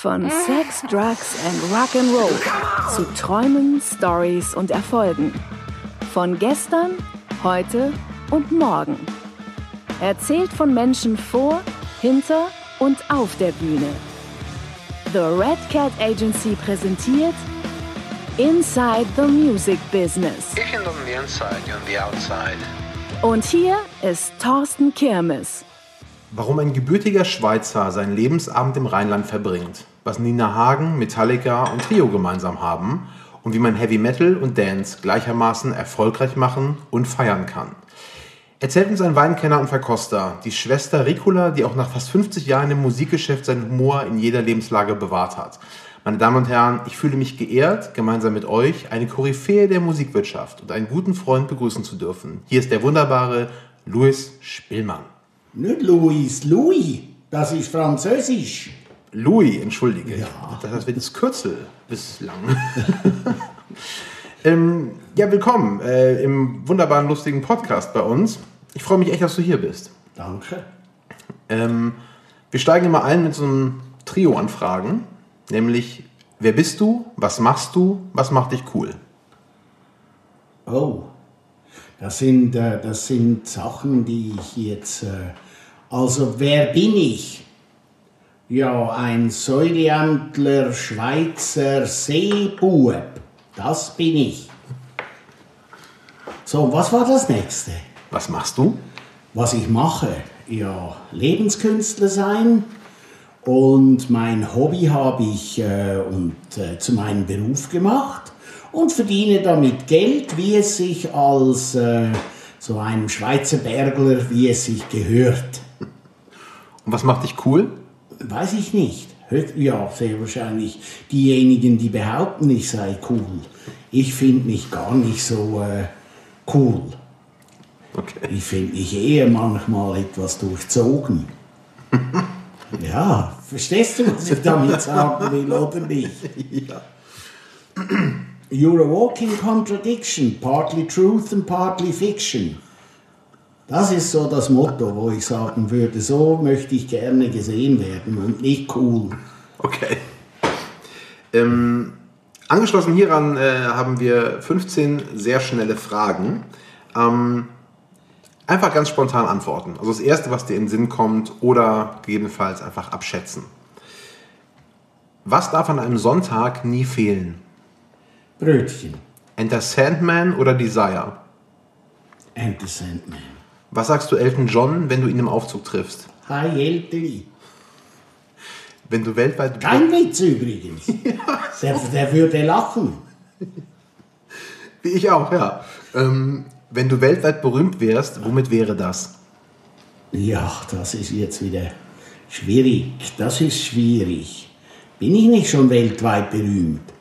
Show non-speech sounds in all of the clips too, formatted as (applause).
Von Sex, Drugs and Rock'n'Roll zu Träumen, Stories und Erfolgen. Von gestern, heute und morgen. Erzählt von Menschen vor, hinter und auf der Bühne. The Red Cat Agency präsentiert Inside the Music Business. Ich bin on the inside, you're on the outside. Und hier ist Thorsten Kirmes. Warum ein gebürtiger Schweizer seinen Lebensabend im Rheinland verbringt, was Nina Hagen, Metallica und Trio gemeinsam haben und wie man Heavy Metal und Dance gleichermaßen erfolgreich machen und feiern kann. Erzählt uns ein Weinkenner und Verkoster, die Schwester Ricola, die auch nach fast 50 Jahren im Musikgeschäft seinen Humor in jeder Lebenslage bewahrt hat. Meine Damen und Herren, ich fühle mich geehrt, gemeinsam mit euch eine Koryphäe der Musikwirtschaft und einen guten Freund begrüßen zu dürfen. Hier ist der wunderbare Louis Spillmann. Nicht Louis, Louis. Das ist Französisch. Louis, entschuldige. Ja. Das wird das Kürzel bislang. (laughs) ähm, ja, willkommen äh, im wunderbaren, lustigen Podcast bei uns. Ich freue mich echt, dass du hier bist. Danke. Ähm, wir steigen immer ein mit so einem Trio an Fragen, nämlich wer bist du, was machst du, was macht dich cool? Oh, das sind, äh, das sind Sachen, die ich jetzt. Äh, also, wer bin ich? Ja, ein Säuleamtler Schweizer Seebub. Das bin ich. So, was war das nächste? Was machst du? Was ich mache? Ja, Lebenskünstler sein. Und mein Hobby habe ich äh, und, äh, zu meinem Beruf gemacht und verdiene damit Geld, wie es sich als äh, so einem Schweizer Bergler, wie es sich gehört. Und was macht dich cool? Weiß ich nicht. Ja, sehr wahrscheinlich diejenigen, die behaupten, ich sei cool. Ich finde mich gar nicht so äh, cool. Okay. Ich finde mich eher manchmal etwas durchzogen. (laughs) ja, verstehst du, was ich damit sagen will, oder nicht? Ja. You're a walking contradiction, partly truth and partly fiction. Das ist so das Motto, wo ich sagen würde, so möchte ich gerne gesehen werden und nicht cool. Okay. Ähm, angeschlossen hieran äh, haben wir 15 sehr schnelle Fragen. Ähm, einfach ganz spontan antworten. Also das Erste, was dir in den Sinn kommt oder gegebenenfalls einfach abschätzen. Was darf an einem Sonntag nie fehlen? Brötchen. Enter Sandman oder Desire? The Sandman. Was sagst du Elton John, wenn du ihn im Aufzug triffst? Hi, Elteri. Wenn du weltweit... Kein Witz übrigens. (laughs) Der, der würde lachen. Wie ich auch, ja. Ähm, wenn du weltweit berühmt wärst, womit wäre das? Ja, das ist jetzt wieder schwierig. Das ist schwierig. Bin ich nicht schon weltweit berühmt?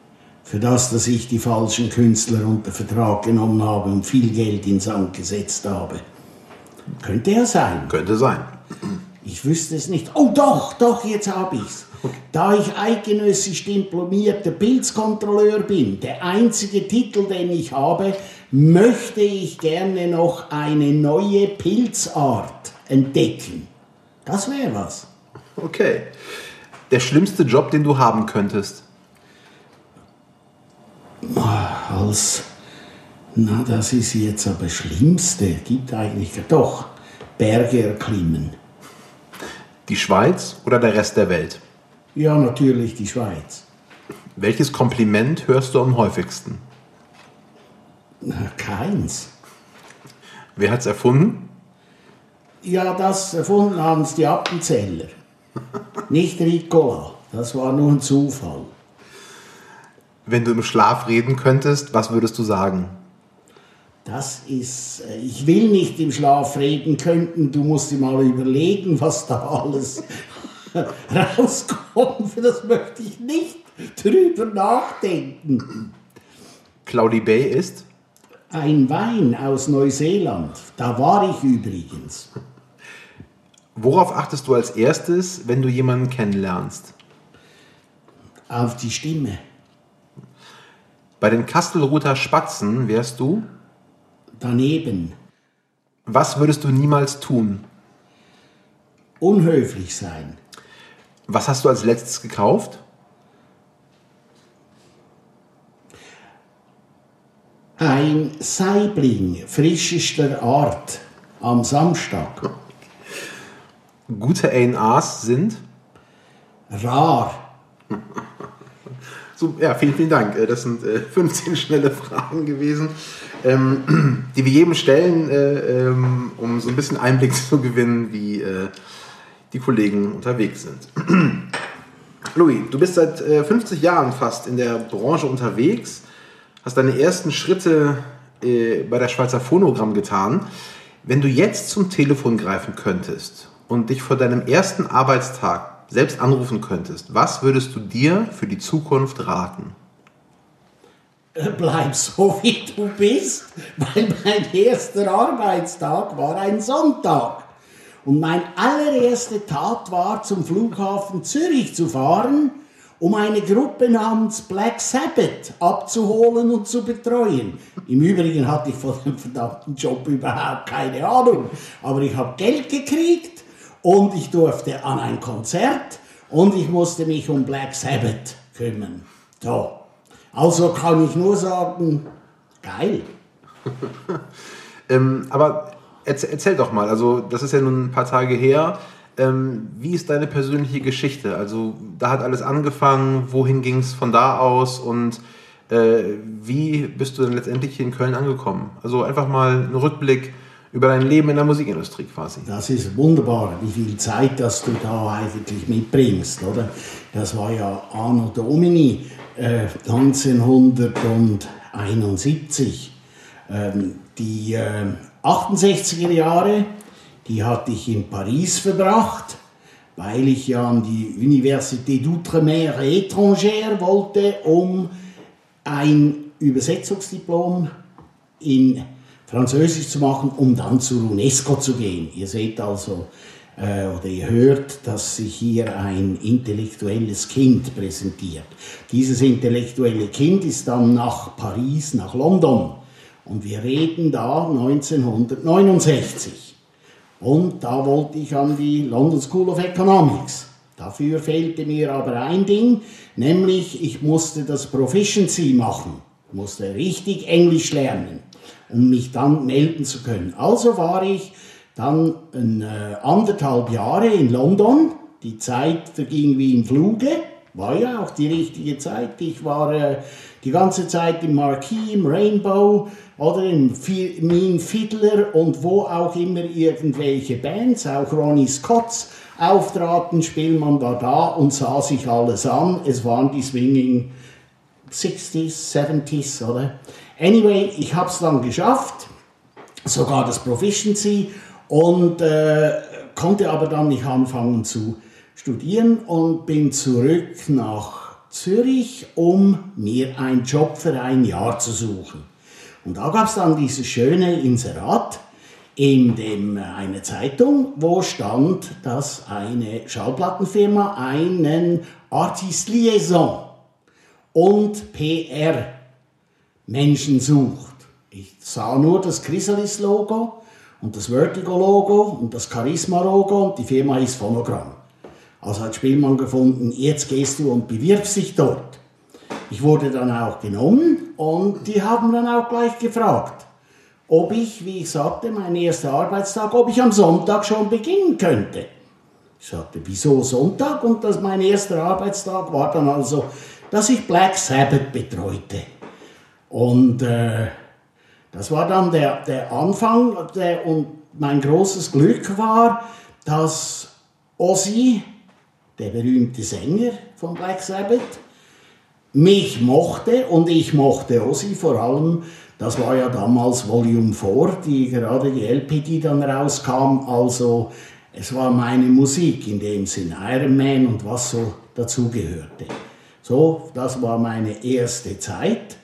Für das, dass ich die falschen Künstler unter Vertrag genommen habe und viel Geld ins Sand gesetzt habe. Könnte ja sein. Könnte sein. Ich wüsste es nicht. Oh doch, doch, jetzt habe ich's. Da ich eidgenössisch diplomierter Pilzkontrolleur bin, der einzige Titel, den ich habe, möchte ich gerne noch eine neue Pilzart entdecken. Das wäre was. Okay. Der schlimmste Job, den du haben könntest? Als, na, das ist jetzt aber das Schlimmste. Gibt eigentlich doch Berge erklimmen. Die Schweiz oder der Rest der Welt? Ja, natürlich die Schweiz. Welches Kompliment hörst du am häufigsten? Na, keins. Wer hat's erfunden? Ja, das erfunden haben es die Appenzeller. (laughs) Nicht Ricola. Das war nur ein Zufall. Wenn du im Schlaf reden könntest, was würdest du sagen? Das ist, äh, ich will nicht im Schlaf reden könnten. Du musst dir mal überlegen, was da alles (laughs) rauskommt. Das möchte ich nicht drüber nachdenken. Cloudy Bay ist? Ein Wein aus Neuseeland. Da war ich übrigens. Worauf achtest du als erstes, wenn du jemanden kennenlernst? Auf die Stimme. Bei den Kastelruther Spatzen wärst du? daneben. Was würdest du niemals tun? Unhöflich sein. Was hast du als letztes gekauft? Ein Saibling frischester Art am Samstag. Gute ANAs sind? Rar. So, ja, vielen, vielen Dank. Äh, das sind äh, 15 schnelle Fragen gewesen ähm, (clears throat) die wir jedem stellen, äh, ähm, um so ein bisschen Einblick (laughs) zu gewinnen, wie äh, die Kollegen unterwegs sind. (clears throat) Louis, du bist seit äh, 50 Jahren fast in der Branche unterwegs, hast deine ersten Schritte äh, bei der Schweizer Phonogramm getan. Wenn du jetzt zum Telefon greifen könntest und dich vor deinem ersten Arbeitstag selbst anrufen könntest, was würdest du dir für die Zukunft raten? Bleib so wie du bist, weil mein erster Arbeitstag war ein Sonntag. Und meine allererste Tat war, zum Flughafen Zürich zu fahren, um eine Gruppe namens Black Sabbath abzuholen und zu betreuen. Im Übrigen hatte ich von dem verdammten Job überhaupt keine Ahnung. Aber ich habe Geld gekriegt und ich durfte an ein Konzert und ich musste mich um Black Sabbath kümmern. So. Also kann ich nur sagen, geil. (laughs) Ähm, aber erzähl, erzähl doch mal, also das ist ja nun ein paar Tage her. Ähm, wie ist deine persönliche Geschichte? Also da hat alles angefangen, wohin ging es von da aus und äh, wie bist du denn letztendlich hier in Köln angekommen? Also einfach mal einen Rückblick über dein Leben in der Musikindustrie quasi. Das ist wunderbar, wie viel Zeit das du da eigentlich mitbringst, oder? Das war ja Anno Domini äh, 1971. Ähm, die äh, 68er Jahre, die hatte ich in Paris verbracht, weil ich ja an die Université d'Outre-mer étrangère wollte, um ein Übersetzungsdiplom in Französisch zu machen, um dann zur UNESCO zu gehen. Ihr seht also, äh, oder ihr hört, dass sich hier ein intellektuelles Kind präsentiert. Dieses intellektuelle Kind ist dann nach Paris, nach London. Und wir reden da 1969. Und da wollte ich an die London School of Economics. Dafür fehlte mir aber ein Ding, nämlich ich musste das Proficiency machen, musste richtig Englisch lernen, um mich dann melden zu können. Also war ich dann äh, anderthalb Jahre in London. Die Zeit verging wie im Fluge, war ja auch die richtige Zeit. Ich war äh, die ganze Zeit im Marquis, im Rainbow oder im Mean Fiddler und wo auch immer irgendwelche Bands, auch Ronnie Scotts, auftraten. Spielmann war da und sah sich alles an. Es waren die Swinging 60s, 70s, oder? Anyway, ich habe es dann geschafft, sogar das Proficiency und äh, konnte aber dann nicht anfangen zu studieren und bin zurück nach Zürich, um mir einen Job für ein Jahr zu suchen. Und da gab es dann dieses schöne Inserat in dem, äh, eine Zeitung, wo stand, dass eine Schallplattenfirma einen Artist Liaison und PR Menschen sucht. Ich sah nur das Chrysalis-Logo und das Vertigo-Logo und das Charisma-Logo und die Firma ist Phonogramm. Also hat Spielmann gefunden, jetzt gehst du und bewirbst dich dort. Ich wurde dann auch genommen und die haben dann auch gleich gefragt, ob ich, wie ich sagte, mein erster Arbeitstag, ob ich am Sonntag schon beginnen könnte. Ich sagte, wieso Sonntag? Und das mein erster Arbeitstag war dann also, dass ich Black Sabbath betreute. Und äh, das war dann der, der Anfang der, und mein großes Glück war, dass Ozzy, der berühmte Sänger von Black Sabbath, mich mochte und ich mochte Ozzy vor allem. Das war ja damals Volume 4, die gerade die LP, die dann rauskam. Also es war meine Musik in dem Sinn, Iron Man und was so dazugehörte. So, das war meine erste Zeit.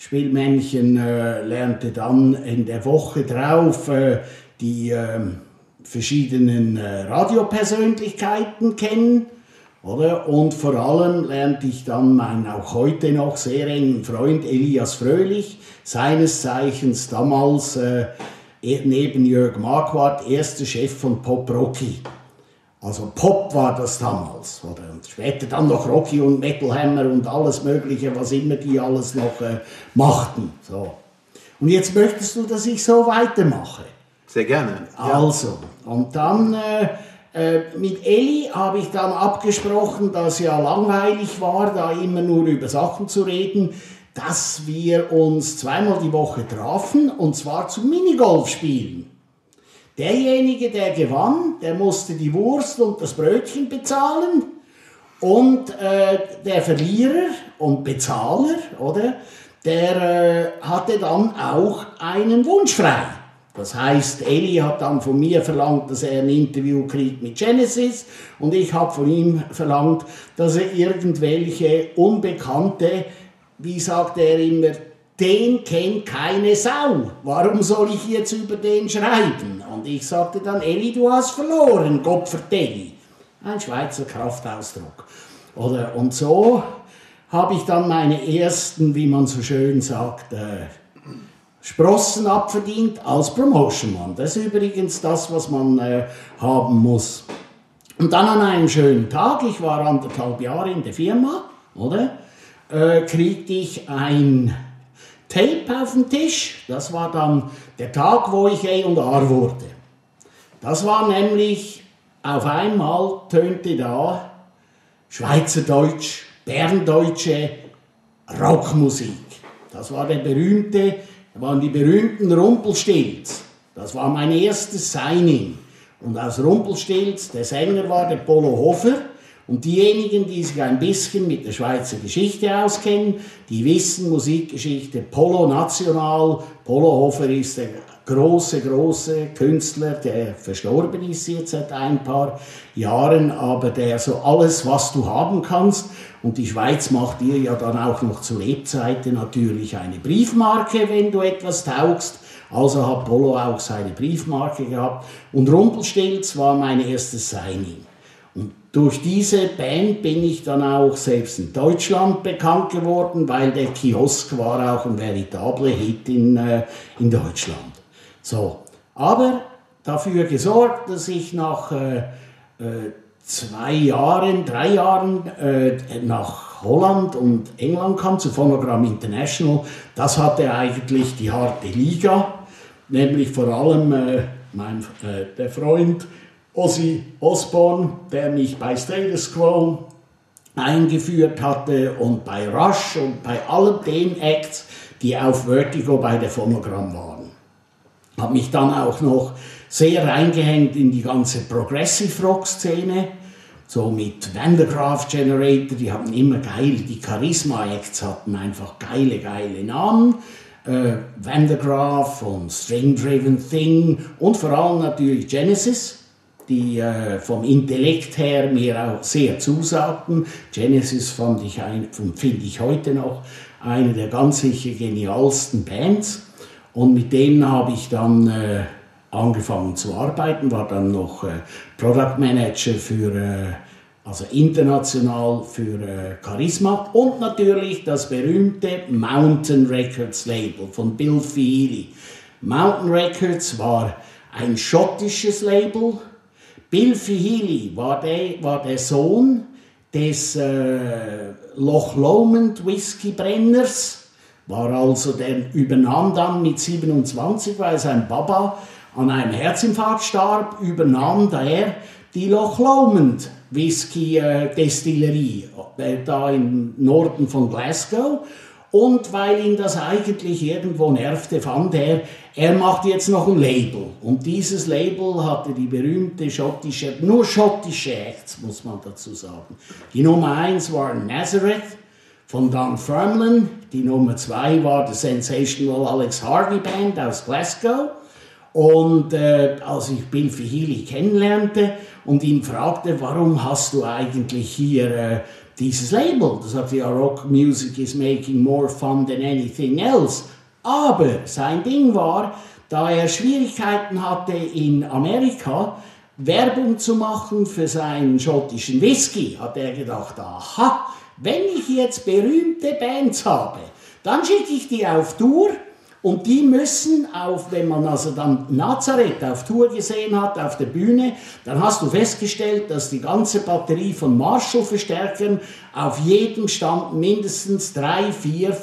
Spielmännchen äh, lernte dann in der Woche drauf äh, die äh, verschiedenen Radiopersönlichkeiten kennen. Oder? Und vor allem lernte ich dann meinen auch heute noch sehr engen Freund Elias Fröhlich, seines Zeichens damals äh, neben Jörg Marquardt erster Chef von Pop Rocky. Also Pop war das damals. Oder? Und später dann noch Rocky und Metal Hammer und alles Mögliche, was immer die alles noch äh, machten. So. Und jetzt möchtest du, dass ich so weitermache. Sehr gerne. Also, und dann äh, äh, mit Elli habe ich dann abgesprochen, dass ja langweilig war, da immer nur über Sachen zu reden, dass wir uns zweimal die Woche trafen und zwar zum Minigolf spielen. Derjenige, der gewann, der musste die Wurst und das Brötchen bezahlen und äh, der Verlierer und Bezahler, oder, der äh, hatte dann auch einen Wunsch frei. Das heißt, Eli hat dann von mir verlangt, dass er ein Interview kriegt mit Genesis und ich habe von ihm verlangt, dass er irgendwelche unbekannte, wie sagt er immer, den kennt keine Sau. Warum soll ich jetzt über den schreiben? Und ich sagte dann, Eli, du hast verloren, Gott. Ein Schweizer Kraftausdruck. Oder, und so habe ich dann meine ersten, wie man so schön sagt, äh, Sprossen abverdient als Promotion-Mann. Das ist übrigens das, was man äh, haben muss. Und dann an einem schönen Tag, ich war anderthalb Jahre in der Firma, oder? Äh, kriegte ich ein Tape auf den Tisch. Das war dann der Tag, wo ich A&R wurde. Das war nämlich, auf einmal tönte da Schweizerdeutsch, Berndeutsche Rockmusik. Das war der berühmte, waren die berühmten Rumpelstilz. Das war mein erstes Signing. Und aus Rumpelstilz, der Sänger war der Polo Hofer. Und diejenigen, die sich ein bisschen mit der Schweizer Geschichte auskennen, die wissen Musikgeschichte Polo National. Polo Hofer ist der große, große Künstler, der verstorben ist jetzt seit ein paar Jahren, aber der so alles, was du haben kannst. Und die Schweiz macht dir ja dann auch noch zu Lebzeiten natürlich eine Briefmarke, wenn du etwas taugst. Also hat Polo auch seine Briefmarke gehabt. Und Rumpelstilz war mein erstes Signing. Durch diese Band bin ich dann auch selbst in Deutschland bekannt geworden, weil der Kiosk war auch ein veritabler Hit in, äh, in Deutschland. So, aber dafür gesorgt, dass ich nach äh, äh, zwei Jahren, drei Jahren äh, nach Holland und England kam, zu Phonogram International. Das hatte eigentlich die harte Liga, nämlich vor allem äh, mein, äh, der Freund Ozzy Osbourne, der mich bei Status Quo eingeführt hatte und bei Rush und bei allen den Acts, die auf Vertigo bei der Phonogram waren habe mich dann auch noch sehr reingehängt in die ganze Progressive Rock Szene, so mit Vandergraaf Generator, die hatten immer geil, die Charisma Acts hatten einfach geile, geile Namen. Äh, Vandergraaf und String Driven Thing und vor allem natürlich Genesis, die äh, vom Intellekt her mir auch sehr zusagten. Genesis fand ich finde ich heute noch eine der ganz sicher genialsten Bands. Und mit denen habe ich dann äh, angefangen zu arbeiten, war dann noch äh, Product Manager für, äh, also international für äh, Charisma und natürlich das berühmte Mountain Records Label von Bill Feely. Mountain Records war ein schottisches Label. Bill Feely war der, war der Sohn des äh, Loch Lomond Whisky Brenners war also, der übernahm dann mit 27, weil sein Papa an einem Herzinfarkt starb, übernahm der die Loch Lomond Whisky äh, Destillerie äh, da im Norden von Glasgow. Und weil ihn das eigentlich irgendwo nervte, fand er, er macht jetzt noch ein Label. Und dieses Label hatte die berühmte schottische, nur schottische Acts, muss man dazu sagen. Die Nummer eins war Nazareth, von Dan Firmlin. Die Nummer zwei war die Sensational Alex Harvey Band aus Glasgow. Und äh, als ich Bill Healy kennenlernte und ihn fragte, warum hast du eigentlich hier äh, dieses Label? Das sagte ja, Rock Music is making more fun than anything else. Aber sein Ding war, da er Schwierigkeiten hatte in Amerika, Werbung zu machen für seinen schottischen Whisky, hat er gedacht, aha, wenn ich jetzt berühmte Bands habe, dann schicke ich die auf Tour und die müssen auf, wenn man also dann Nazareth auf Tour gesehen hat, auf der Bühne, dann hast du festgestellt, dass die ganze Batterie von Marshall-Verstärkern auf jedem Stand mindestens drei, vier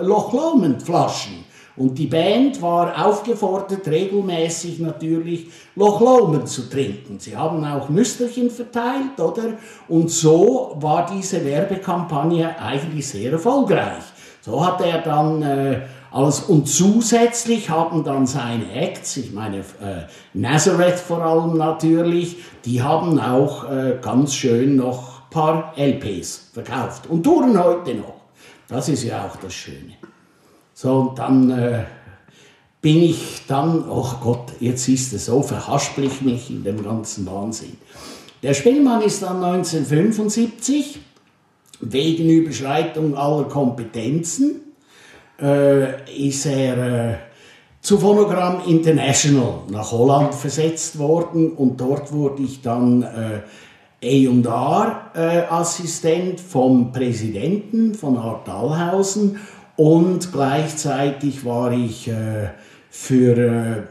Loch Lomond Flaschen Und die Band war aufgefordert, regelmäßig natürlich Loch Lomond zu trinken. Sie haben auch Müsterchen verteilt, oder? Und so war diese Werbekampagne eigentlich sehr erfolgreich. So hat er dann äh, alles und zusätzlich haben dann seine Acts, ich meine äh, Nazareth vor allem natürlich, die haben auch äh, ganz schön noch paar LPs verkauft und touren heute noch. Das ist ja auch das Schöne. So, und dann äh, bin ich dann, oh Gott, jetzt ist es so, verhaspel ich mich in dem ganzen Wahnsinn. Der Spielmann ist dann 1975 wegen Überschreitung aller Kompetenzen ist er äh, zu Phonogramm International nach Holland versetzt worden und dort wurde ich dann äh, A&R-Assistent vom Präsidenten von Art Dahlhausen und gleichzeitig war ich äh, für äh,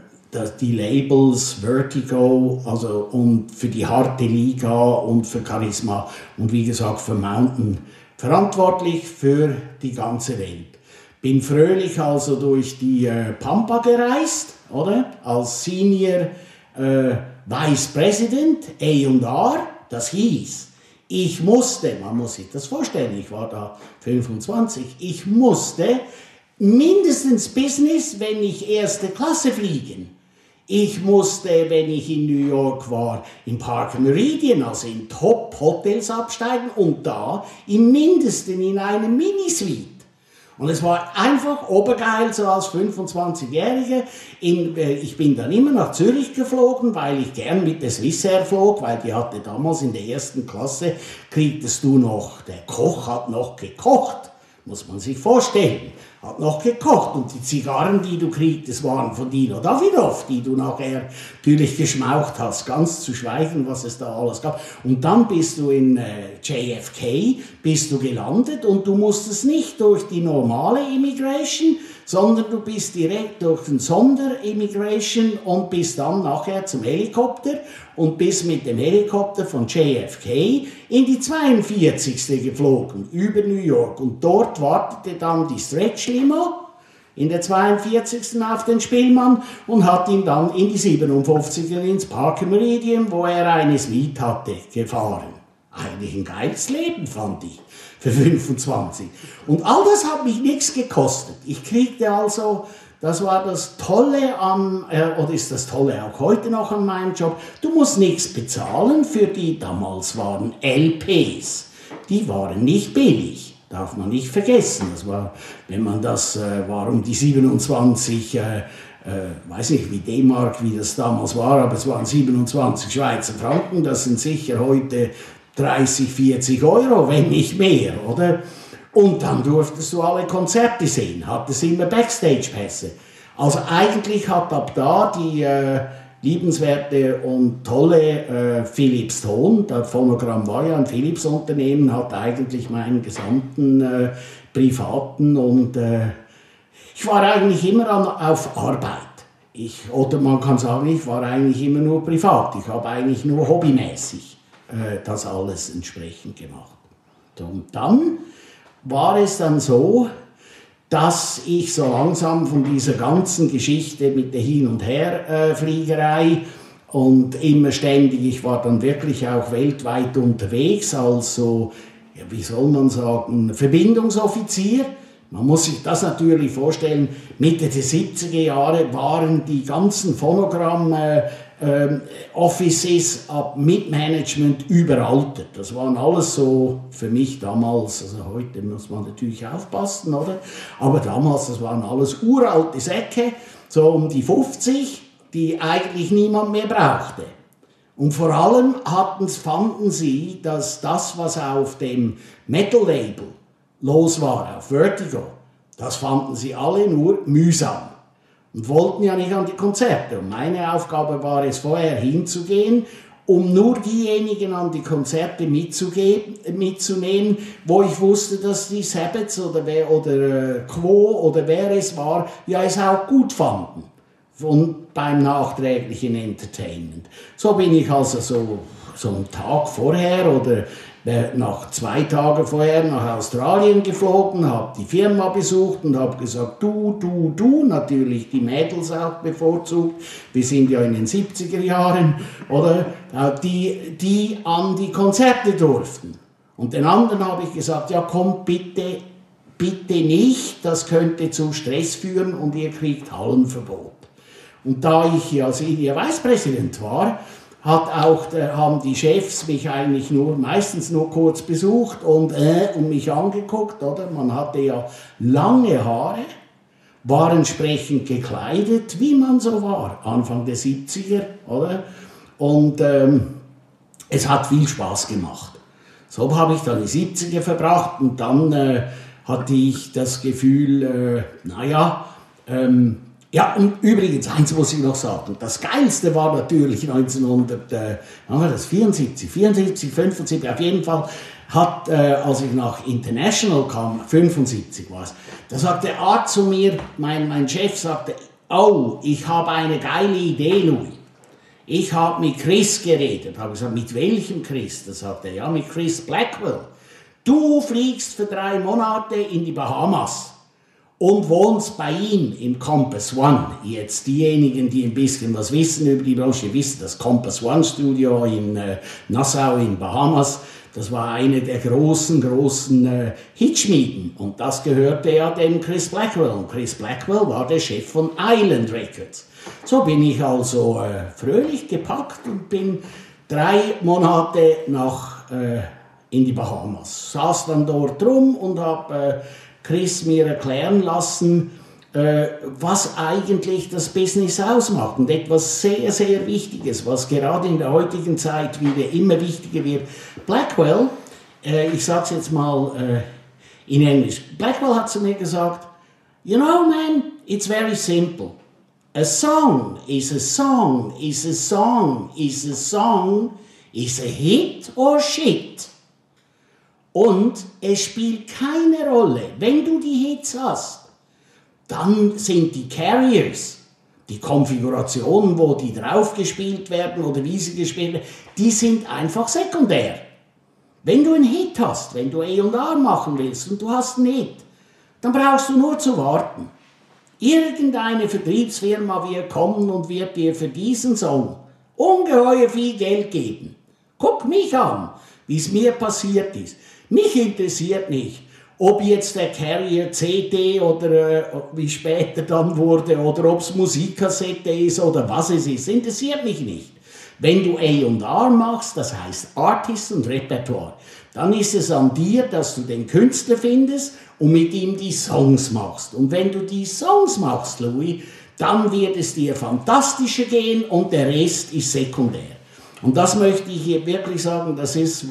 die Labels Vertigo also und für die harte Liga und für Charisma und wie gesagt für Mountain verantwortlich für die ganze Welt. Bin fröhlich also durch die äh, Pampa gereist, oder? Als Senior äh, Vice President A&R, das hieß, ich musste, man muss sich das vorstellen, ich war da 25, ich musste mindestens Business, wenn ich erste Klasse fliegen. Ich musste, wenn ich in New York war, im Park Meridian, also in Top-Hotels absteigen und da im Mindesten in eine Minisuite. Und es war einfach obergeil, so als 25-Jähriger. Äh, ich bin dann immer nach Zürich geflogen, weil ich gern mit der Swissair flog, weil die hatte damals in der ersten Klasse, kriegtest du noch, der Koch hat noch gekocht, muss man sich vorstellen hat noch gekocht und die Zigarren, die du kriegst, waren von Dino Davidoff, die du nachher natürlich geschmaucht hast, ganz zu schweigen, was es da alles gab. Und dann bist du in äh, JFK, bist du gelandet und du musstest nicht durch die normale Immigration, sondern du bist direkt durch den Sonderimmigration und bist dann nachher zum Helikopter und bist mit dem Helikopter von JFK in die 42. geflogen über New York und dort wartete dann die Stretch Limo in der 42. auf den Spielmann und hat ihn dann in die 57er ins Park Meridian, wo er eine Suite hatte, gefahren. Eigentlich ein geiles Leben, fand ich für 25. Und all das hat mich nichts gekostet. Ich kriegte also, das war das Tolle an, äh, oder ist das Tolle auch heute noch an meinem Job, du musst nichts bezahlen für die, damals waren LPs. Die waren nicht billig, darf man nicht vergessen. Das war, wenn man das, äh, war um die 27, äh, äh, weiß nicht wie D-Mark, wie das damals war, aber es waren 27 Schweizer Franken, das sind sicher heute 30, 40 Euro, wenn nicht mehr, oder? Und dann durftest du alle Konzerte sehen, hattest immer Backstage-Pässe. Also eigentlich hat ab da die äh, liebenswerte und tolle äh, Philips Ton, der Phonogramm war ja ein Philips Unternehmen, hat eigentlich meinen gesamten äh, privaten und äh, ich war eigentlich immer an, auf Arbeit. Ich, oder man kann sagen, ich war eigentlich immer nur privat. Ich habe eigentlich nur hobbymäßig das alles entsprechend gemacht. Und dann war es dann so, dass ich so langsam von dieser ganzen Geschichte mit der Hin- und Herfliegerei äh, und immer ständig, ich war dann wirklich auch weltweit unterwegs als so, ja, wie soll man sagen, Verbindungsoffizier. Man muss sich das natürlich vorstellen, Mitte der 70er Jahre waren die ganzen Phonogramme ähm, Offices ab Mitmanagement überaltet. Das waren alles so für mich damals, also heute muss man natürlich aufpassen, oder? Aber damals, das waren alles uralte Säcke, so um die 50, die eigentlich niemand mehr brauchte. Und vor allem hatten, fanden sie, dass das, was auf dem Metal-Label los war, auf Vertigo, das fanden sie alle nur mühsam und wollten ja nicht an die Konzerte. Und meine Aufgabe war es, vorher hinzugehen, um nur diejenigen an die Konzerte mitzunehmen, wo ich wusste, dass die Sabbaths oder, wer, oder äh, Quo oder wer es war, ja es auch gut fanden. Und beim nachträglichen Entertainment. So bin ich also so so einen Tag vorher oder nach zwei Tagen vorher nach Australien geflogen, habe die Firma besucht und habe gesagt, du, du, du, natürlich die Mädels auch bevorzugt, wir sind ja in den 70er Jahren, oder, äh, die, die an die Konzerte durften. Und den anderen habe ich gesagt, ja komm bitte, bitte nicht, das könnte zu Stress führen und ihr kriegt Hallenverbot. Und da ich ja Senior Vicepräsident war, hat auch, äh, haben die Chefs mich eigentlich nur, meistens nur kurz besucht und, äh, und mich angeguckt, oder? Man hatte ja lange Haare, war entsprechend gekleidet, wie man so war, Anfang der 70er, oder? Und ähm, es hat viel Spaß gemacht. So habe ich dann die 70er verbracht und dann äh, hatte ich das Gefühl, äh, naja, ähm, ja, und übrigens, eins muss ich noch sagen, das Geilste war natürlich 1974, 74, 75, auf jeden Fall, hat, äh, als ich nach International kam, 75 war es, da sagte Art zu mir, mein, mein Chef sagte, oh, ich habe eine geile Idee, Louis. Ich habe mit Chris geredet. Habe gesagt, mit welchem Chris? Da sagte er, ja, mit Chris Blackwell. Du fliegst für drei Monate in die Bahamas und wohnst bei ihm im Compass One. Jetzt diejenigen, die ein bisschen was wissen über die Branche, wissen, das Compass One Studio in äh, Nassau in Bahamas, das war eine der großen, großen äh, Hitschmieden. Und das gehörte ja dem Chris Blackwell. Und Chris Blackwell war der Chef von Island Records. So bin ich also äh, fröhlich gepackt und bin drei Monate nach äh, in die Bahamas. Saß dann dort rum und habe äh, Chris mir erklären lassen, äh, was eigentlich das Business ausmacht. Und etwas sehr, sehr Wichtiges, was gerade in der heutigen Zeit wieder immer wichtiger wird. Blackwell, äh, ich sage es jetzt mal äh, in Englisch, Blackwell hat zu mir gesagt, you know man, it's very simple. A song is a song, is a song, is a song, is a hit or shit. Und es spielt keine Rolle, wenn du die Hits hast, dann sind die Carriers, die Konfigurationen, wo die draufgespielt werden oder wie sie gespielt werden, die sind einfach sekundär. Wenn du einen Hit hast, wenn du A&R machen willst und du hast einen Hit, dann brauchst du nur zu warten. Irgendeine Vertriebsfirma wird kommen und wird dir für diesen Song ungeheuer viel Geld geben. Guck mich an, wie es mir passiert ist. Mich interessiert nicht, ob jetzt der Carrier CD oder äh, wie später dann wurde oder ob es Musikkassette ist oder was es ist, interessiert mich nicht. Wenn du A&R machst, das heißt Artist und Repertoire, dann ist es an dir, dass du den Künstler findest und mit ihm die Songs machst. Und wenn du die Songs machst, Louis, dann wird es dir fantastischer gehen und der Rest ist sekundär. Und das möchte ich hier wirklich sagen, das ist äh,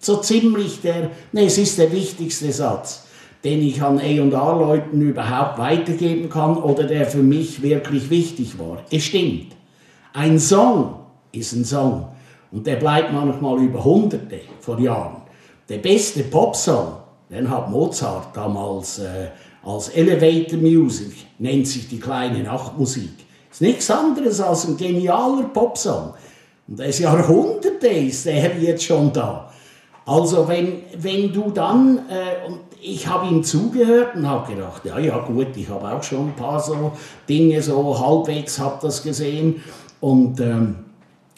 so ziemlich der, nee, es ist der wichtigste Satz, den ich an A&R-Leuten überhaupt weitergeben kann oder der für mich wirklich wichtig war. Es stimmt. Ein Song ist ein Song und der bleibt manchmal über Hunderte von Jahren. Der beste Popsong, den hat Mozart damals äh, als Elevator Music, nennt sich die kleine Nachtmusik. Ist nichts anderes als ein genialer Popsong. Und das Jahrhunderte ist der jetzt schon da. Also wenn, wenn du dann, äh, und ich habe ihm zugehört und habe gedacht, ja, ja gut, ich habe auch schon ein paar so Dinge so halbwegs, habe das gesehen und ähm,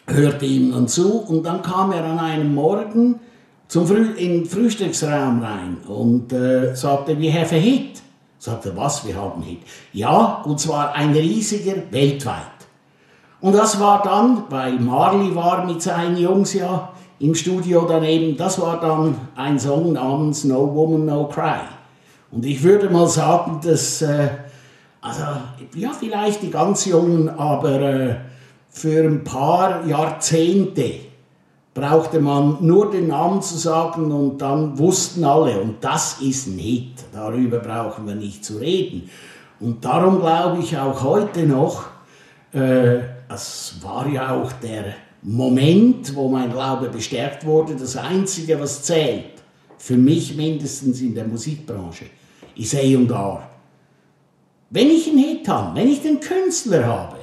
hörte ihm dann zu und dann kam er an einem Morgen zum Früh in den Frühstücksraum rein und äh, sagte, we have a hit. Sagte, was, wir haben Hit? Ja, und zwar ein riesiger weltweit. Und das war dann, weil Marley war mit seinen Jungs ja im Studio daneben, das war dann ein Song namens No Woman, No Cry. Und ich würde mal sagen, dass, äh, also, ja, vielleicht die ganz Jungen, aber äh, für ein paar Jahrzehnte brauchte man nur den Namen zu sagen und dann wussten alle, und das ist ein Hit, darüber brauchen wir nicht zu reden. Und darum glaube ich auch heute noch, äh, es war ja auch der Moment, wo mein Glaube bestärkt wurde, das Einzige, was zählt, für mich mindestens in der Musikbranche, ist A&R. Wenn ich einen Hit habe, wenn ich den Künstler habe,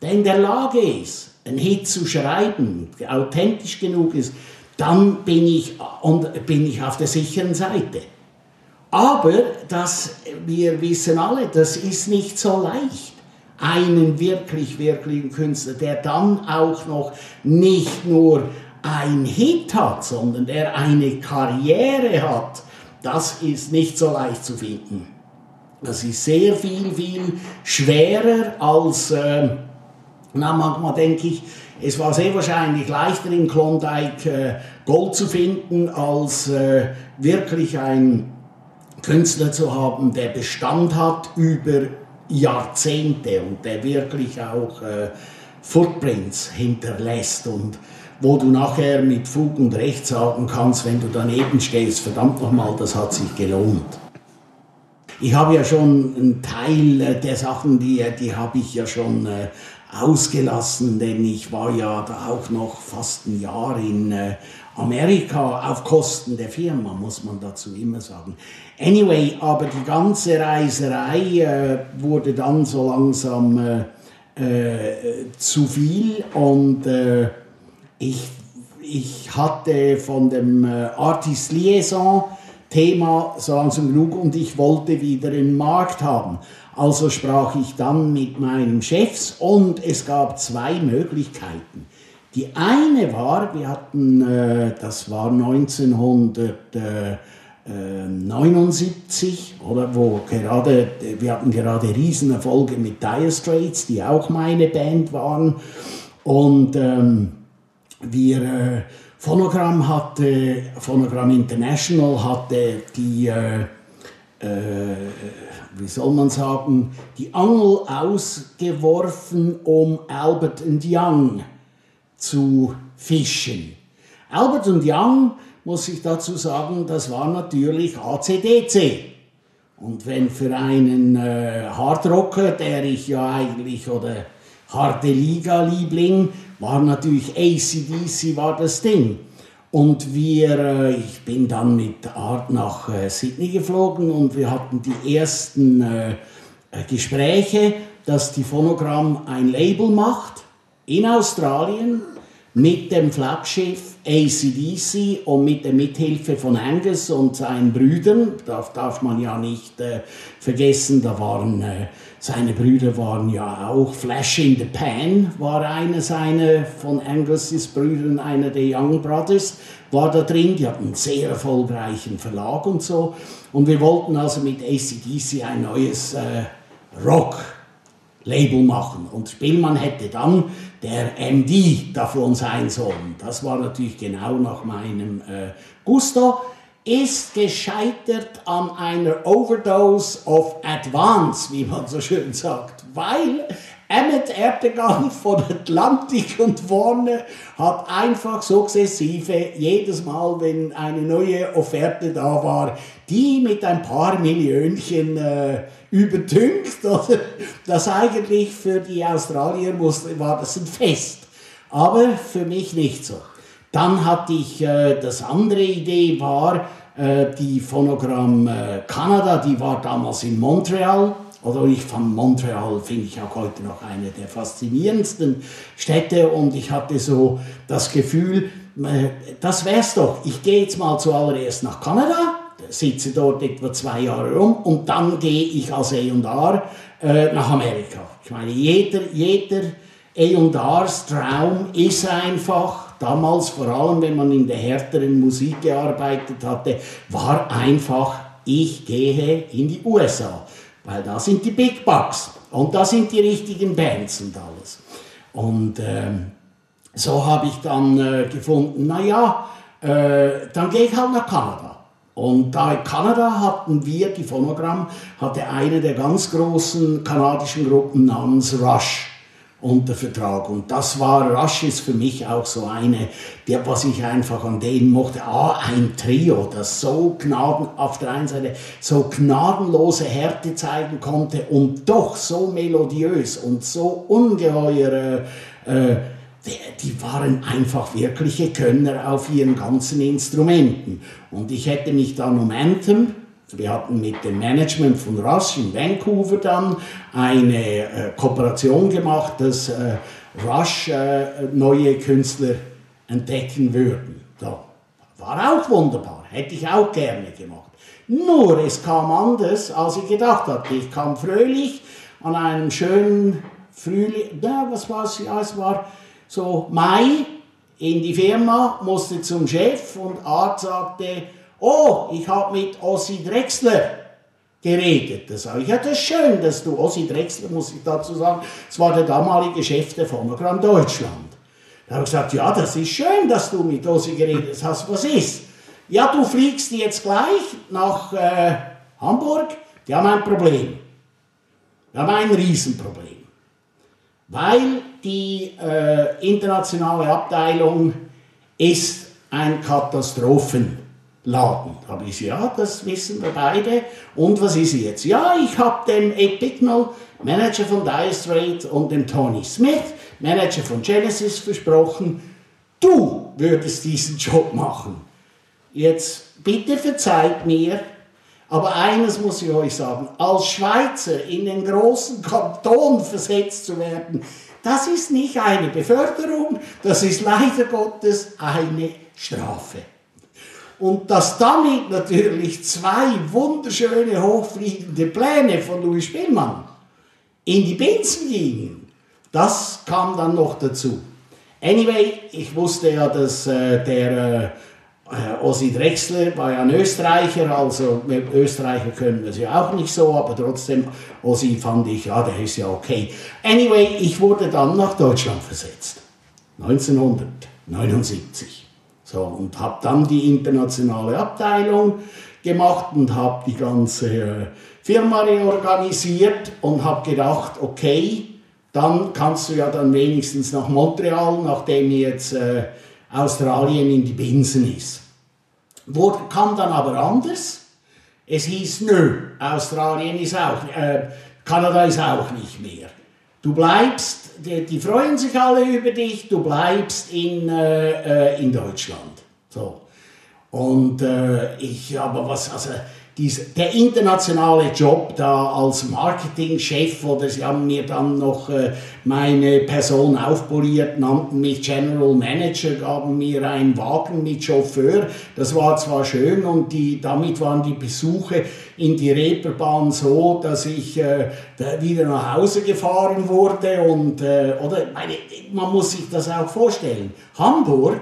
der in der Lage ist, einen Hit zu schreiben, authentisch genug ist, dann bin ich, bin ich auf der sicheren Seite. Aber das, wir wissen alle, das ist nicht so leicht. Einen wirklich, wirklichen Künstler, der dann auch noch nicht nur ein Hit hat, sondern der eine Karriere hat, das ist nicht so leicht zu finden. Das ist sehr viel, viel schwerer als, äh, na, manchmal denke ich, es war sehr wahrscheinlich leichter in Klondike äh, Gold zu finden, als äh, wirklich ein Künstler zu haben, der Bestand hat über Jahrzehnte und der wirklich auch äh, Footprints hinterlässt und wo du nachher mit Fug und Recht sagen kannst, wenn du daneben stehst, verdammt nochmal, das hat sich gelohnt. Ich habe ja schon einen Teil äh, der Sachen, die, die habe ich ja schon äh, ausgelassen, denn ich war ja da auch noch fast ein Jahr in äh, Amerika auf Kosten der Firma, muss man dazu immer sagen. Anyway, aber die ganze Reiserei äh, wurde dann so langsam äh, äh, zu viel und äh, ich, ich hatte von dem äh, Artist Liaison Thema so langsam genug und ich wollte wieder einen Markt haben. Also sprach ich dann mit meinen Chefs und es gab zwei Möglichkeiten. Die eine war, wir hatten, äh, das war 1979, oder wo gerade, wir hatten gerade Riesenerfolge mit Dire Straits, die auch meine Band waren. Und ähm, wir, äh, Phonogram hatte, Phonogram International hatte die, äh, äh, wie soll man sagen, die Angel ausgeworfen, um Albert Young zu fischen. Albert Young, muss ich dazu sagen, das war natürlich ACDC. Und wenn für einen äh, Hardrocker, der ich ja eigentlich, oder harte Liga-Liebling, war natürlich ACDC war das Ding. Und wir, äh, ich bin dann mit Art nach äh, Sydney geflogen und wir hatten die ersten äh, Gespräche, dass die Phonogramm ein Label macht in Australien mit dem Flaggschiff ACDC und mit der Mithilfe von Angus und seinen Brüdern. Das darf man ja nicht äh, vergessen, da waren äh, seine Brüder waren ja auch Flash in the Pan war einer seiner von Angus' Brüdern, einer der Young Brothers, war da drin. Die hatten einen sehr erfolgreichen Verlag und so. Und wir wollten also mit ACDC ein neues äh, Rock Label machen. Und Spielmann hätte dann der MD davon sein sollen. Das war natürlich genau nach meinem äh, Gusto. Ist gescheitert an einer Overdose of Advance, wie man so schön sagt, weil Emmet Ertegan (laughs) von Atlantik und Warner hat einfach sukzessive jedes Mal, wenn eine neue Offerte da war, die mit ein paar Millionchen äh, übertünkt. (laughs) Oder? Das eigentlich für die Australier musste, war das ein Fest, aber für mich nicht so. Dann hatte ich äh, das andere Idee war äh, die Phonogramm äh, Kanada, die war damals in Montreal oder ich fand Montreal, finde ich auch heute noch eine der faszinierendsten Städte und ich hatte so das Gefühl, äh, das wär's doch. Ich gehe jetzt mal zuallererst nach Kanada, sitze dort etwa zwei Jahre rum und dann gehe ich als A&R äh, nach Amerika. Ich meine, jeder, jeder A&Rs Traum ist einfach, damals vor allem, wenn man in der härteren Musik gearbeitet hatte, war einfach, ich gehe in die USA weil da sind die Big Bucks und da sind die richtigen Bands und alles. Und ähm, so habe ich dann äh, gefunden, naja, äh, dann gehe ich halt nach Kanada. Und da in Kanada hatten wir, die Phonogramm, hatte eine der ganz großen kanadischen Gruppen namens Rush unter Vertrag. Und das war, Rush ist für mich auch so eine, der, was ich einfach an denen mochte. Ah, ein Trio, das so gnaden, auf der einen Seite so gnadenlose Härte zeigen konnte und doch so melodiös und so ungeheuer, äh die waren einfach wirkliche Könner auf ihren ganzen Instrumenten. Und ich hätte mich dann um Anthem Wir hatten mit dem Management von Rush in Vancouver dann eine äh, Kooperation gemacht, dass äh, Rush äh, neue Künstler entdecken würden. So. War auch wunderbar, hätte ich auch gerne gemacht. Nur es kam anders, als ich gedacht hatte. Ich kam fröhlich an einem schönen Frühling, ja, was war es? Ja, es war so Mai in die Firma, musste zum Chef und Art sagte, oh, ich habe mit Ossi Drexler geredet. Da sage ich, ja, das ist schön, dass du, Ossi Drexler, muss ich dazu sagen, es war der damalige Chef der Phonogramm Deutschland. Da habe ich gesagt, ja, das ist schön, dass du mit Ossi geredet hast. Was ist? Ja, du fliegst jetzt gleich nach äh, Hamburg. Die haben ein Problem. Die haben ein Riesenproblem. Weil die äh, internationale Abteilung ist ein Katastrophenladen. Habe ich ja, das wissen wir beide. Und was ist jetzt? Ja, ich habe Ed Bicknell, Manager von Dire Straits, und dem Tony Smith, Manager von Genesis, versprochen, du würdest diesen Job machen. Jetzt bitte verzeiht mir, aber eines muss ich euch sagen, als Schweizer in den großen Kanton versetzt zu werden, das ist nicht eine Beförderung, das ist leider Gottes eine Strafe. Und dass damit natürlich zwei wunderschöne, hochfliegende Pläne von Louis Spielmann in die Binsen gingen, das kam dann noch dazu. Anyway, ich wusste ja, dass äh, der äh, Ossi Drechsler war ja ein Österreicher, also mit Österreicher können wir es ja auch nicht so, aber trotzdem, Ossi fand ich, ja, der ist ja okay. Anyway, ich wurde dann nach Deutschland versetzt. 1979. So, und habe dann die internationale Abteilung gemacht und habe die ganze äh, Firma reorganisiert und habe gedacht, okay, dann kannst du ja dann wenigstens nach Montreal, nachdem jetzt äh, Australien in die Binsen ist. Wurde, kam dann aber anders. Es hieß, nö, Australien ist auch, äh, Kanada ist auch nicht mehr. Du bleibst, die, die, freuen sich alle über dich, du bleibst in, äh, äh in Deutschland. So. Und äh, ich, aber was, also, diese, der internationale Job da als Marketingchef oder sie haben mir dann noch äh, meine Person aufpoliert, nannten mich General Manager, gaben mir einen Wagen mit Chauffeur. Das war zwar schön und die, damit waren die Besuche in die Reeperbahn so, dass ich äh, wieder nach Hause gefahren wurde und äh, oder meine, man muss sich das auch vorstellen. Hamburg,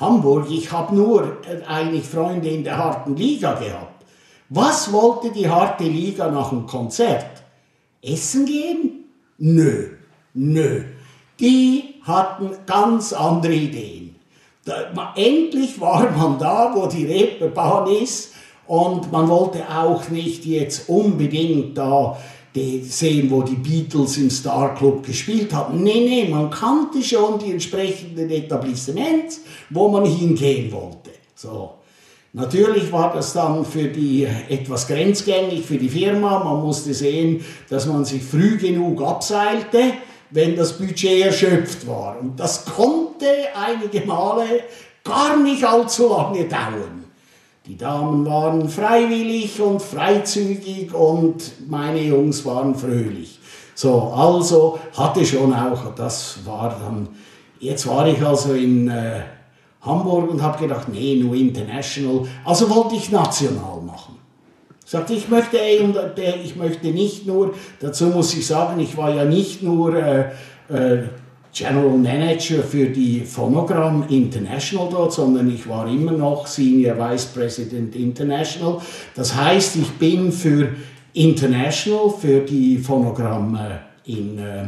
Hamburg, ich habe nur äh, eigentlich Freunde in der harten Liga gehabt. Was wollte die harte Liga nach dem Konzert? Essen gehen? Nö, nö. Die hatten ganz andere Ideen. Da, endlich war man da, wo die Reeperbahn ist und man wollte auch nicht jetzt unbedingt da sehen, wo die Beatles im Star Club gespielt haben. Nee, nee, man kannte schon die entsprechenden Etablissements, wo man hingehen wollte. So. Natürlich war das dann für die etwas grenzgängig für die Firma. Man musste sehen, dass man sich früh genug abseilte, wenn das Budget erschöpft war. Und das konnte einige Male gar nicht allzu lange dauern. Die Damen waren freiwillig und freizügig und meine Jungs waren fröhlich. So, also hatte schon auch, das war dann, jetzt war ich also in äh, Hamburg und habe gedacht, nee, nur international. Also wollte ich national machen. Sagte, ich möchte, ich möchte nicht nur, dazu muss ich sagen, ich war ja nicht nur äh, äh, General Manager für die Phonogram International dort, sondern ich war immer noch Senior Vice President International. Das heißt, ich bin für International, für die Phonogramm in äh,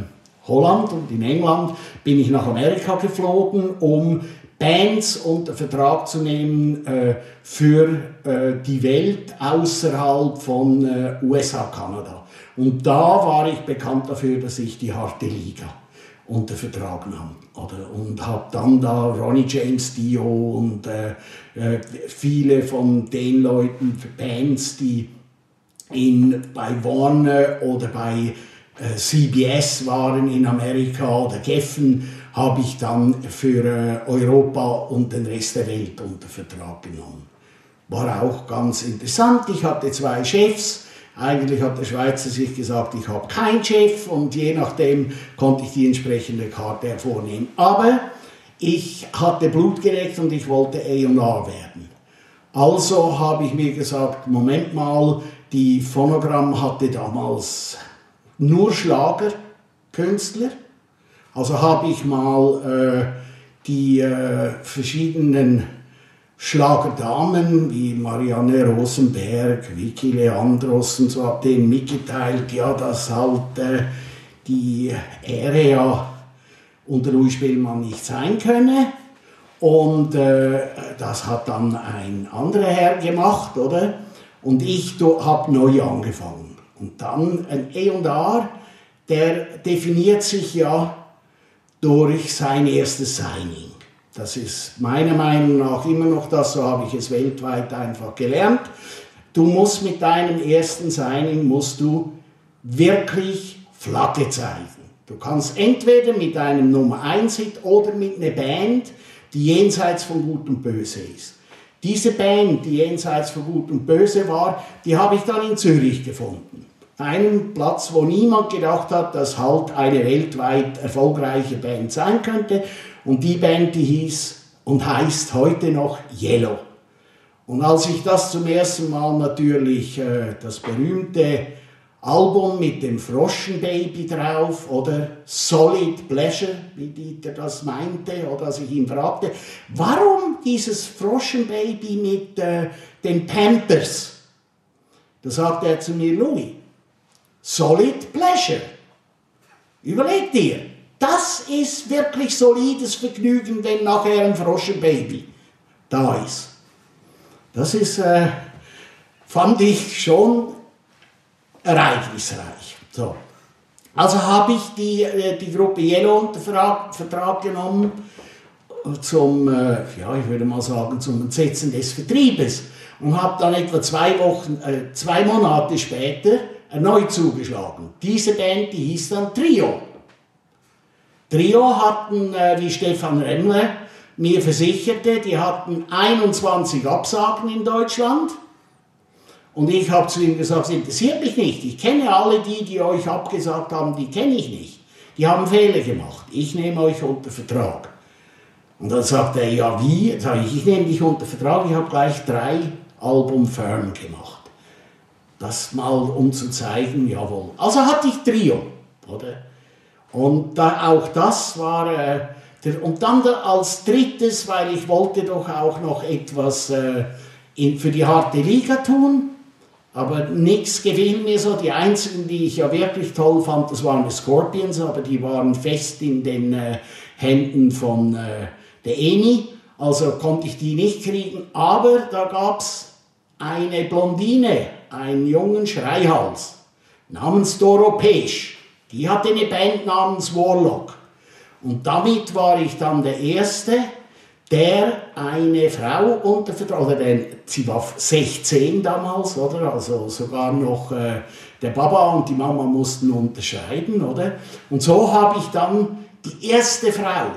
Holland und in England, bin ich nach Amerika geflogen, um Bands unter Vertrag zu nehmen äh, für äh, die Welt außerhalb von äh, USA, Kanada. Und da war ich bekannt dafür, dass ich die harte Liga unter Vertrag nahm. Oder, und habe dann da Ronnie James Dio und äh, äh, viele von den Leuten, Bands, die in, bei Warner oder bei äh, CBS waren in Amerika oder Geffen, habe ich dann für äh, Europa und den Rest der Welt unter Vertrag genommen. war auch ganz interessant. Ich hatte zwei Chefs. Eigentlich hat der Schweizer sich gesagt, ich habe keinen Chef und je nachdem konnte ich die entsprechende Karte hervornehmen. Aber ich hatte Blut geleckt und ich wollte A&R werden. Also habe ich mir gesagt, Moment mal, die Phonogramm hatte damals nur Schlagerkünstler. Also habe ich mal äh, die äh, verschiedenen Schlagerdamen wie Marianne Rosenberg, Vicky Leandros und so hat denen mitgeteilt, ja, dass halt äh, die Ehre ja unter Louis Spielmann nicht sein könne. Und äh, das hat dann ein anderer Herr gemacht, oder? Und ich habe neu angefangen. Und dann ein E&R, der definiert sich ja durch sein erstes Signing. Das ist meiner Meinung nach immer noch das, so habe ich es weltweit einfach gelernt. Du musst mit deinem ersten Signing, musst du wirklich Flagge zeigen. Du kannst entweder mit einem Nummer 1 Hit oder mit einer Band, die jenseits von Gut und Böse ist. Diese Band, die jenseits von Gut und Böse war, die habe ich dann in Zürich gefunden. Einen Platz, wo niemand gedacht hat, dass halt eine weltweit erfolgreiche Band sein könnte. Und die Band, die hieß und heißt heute noch Yellow. Und als ich das zum ersten Mal natürlich, äh, das berühmte Album mit dem Froschenbaby drauf oder Solid Pleasure, wie Dieter das meinte, oder als ich ihn fragte, warum dieses Froschenbaby mit äh, den Pampers? Da sagte er zu mir, Louis, Solid Pleasure. Überleg dir, das ist wirklich solides Vergnügen, wenn nachher ein Froschenbaby da ist. Das ist, äh, fand ich schon ereignisreich. So. Also habe ich die, äh, die Gruppe Yellow unter Vertrag, Vertrag genommen zum, äh, ja, ich würde mal sagen, zum Entsetzen des Vertriebes und habe dann etwa zwei Wochen, äh, zwei Monate später erneut zugeschlagen. Diese Band, die hieß dann Trio. Trio hatten, äh, wie Stefan Remmler mir versicherte, die hatten 21 Absagen in Deutschland. Und ich habe zu ihm gesagt, es interessiert mich nicht. Ich kenne alle die, die euch abgesagt haben, die kenne ich nicht. Die haben Fehler gemacht. Ich nehme euch unter Vertrag. Und dann sagt er, ja wie? Sag ich, ich nehme dich unter Vertrag. Ich habe gleich drei Album Firm gemacht. Das mal um zu zeigen, jawohl. Also hatte ich Trio, oder? Und da, auch das war äh, der, und dann da als drittes, weil ich wollte doch auch noch etwas äh, in, für die harte Liga tun, aber nichts gefiel mir so. Die einzigen, die ich ja wirklich toll fand, das waren die Scorpions, aber die waren fest in den äh, Händen von äh, der Eni, also konnte ich die nicht kriegen. Aber da gab es eine Blondine, einen jungen Schreihals namens Doro Pesch. Die hatte eine Band namens Warlock. Und damit war ich dann der Erste, der eine Frau unter Vertrag, oder der, sie war 16 damals, oder? Also sogar noch äh, der Baba und die Mama mussten unterscheiden, oder? Und so habe ich dann die erste Frau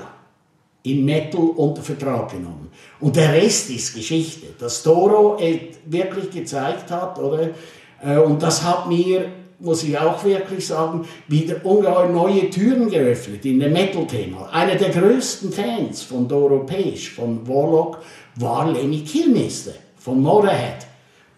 in Metal unter Vertrag genommen. Und der Rest ist Geschichte. Dass Toro wirklich gezeigt hat, oder? Äh, und das hat mir, muss ich auch wirklich sagen, wieder ungeheuer neue Türen geöffnet in dem Metal-Thema. Einer der größten Fans von Doro Pesch, von Warlock, war Lenny Kilmister von Motorhead.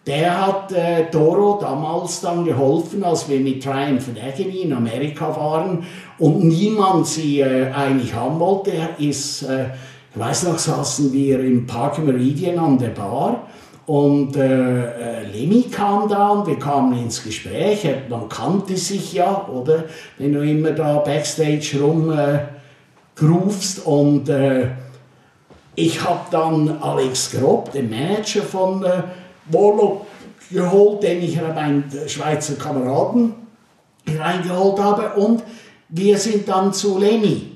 Der hat äh, Doro damals dann geholfen, als wir mit Triumph and Agony in Amerika waren und niemand sie äh, eigentlich haben wollte. Er ist äh, ich weiß noch, saßen wir im Park Meridian an der Bar und äh, äh, Lemmy kam da und wir kamen ins Gespräch. Man kannte sich ja, oder? Wenn du immer da backstage rumgrufst. Äh, und äh, ich habe dann Alex Grob, den Manager von äh, Warlock, geholt, den ich meinen Schweizer Kameraden reingeholt habe. Und wir sind dann zu Lemmy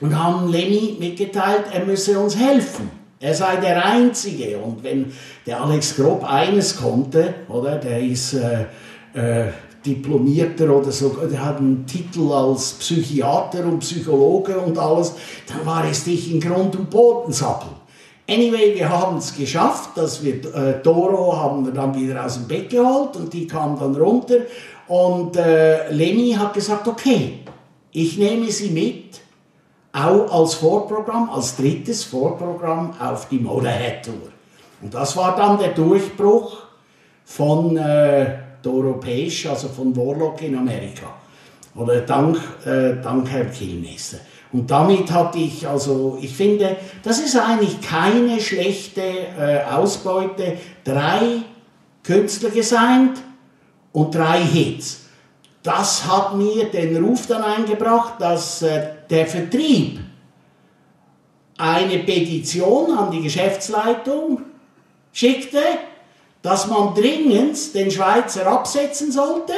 und haben Lenny mitgeteilt, er müsse uns helfen. Er sei der Einzige. Und wenn der Alex Grob eines konnte, oder, der ist äh, äh, Diplomierter oder so, der hat einen Titel als Psychiater und Psychologe und alles, dann war es dich in Grund und Boden sappeln. Anyway, wir haben es geschafft, dass wir äh, Doro haben wir dann wieder aus dem Bett geholt und die kam dann runter und äh, Lenny hat gesagt, okay, ich nehme sie mit, auch als Vorprogramm, als drittes Vorprogramm auf die Motorhead Tour. Und das war dann der Durchbruch von äh, Doro Page, also von Warlock in Amerika. Oder dank, äh, dank Herr Kilmesser. Und damit hatte ich, also ich finde, das ist eigentlich keine schlechte äh, Ausbeute. Drei Künstler gesigned und drei Hits. Das hat mir den Ruf dann eingebracht, dass äh, der Vertrieb eine Petition an die Geschäftsleitung schickte, dass man dringend den Schweizer absetzen sollte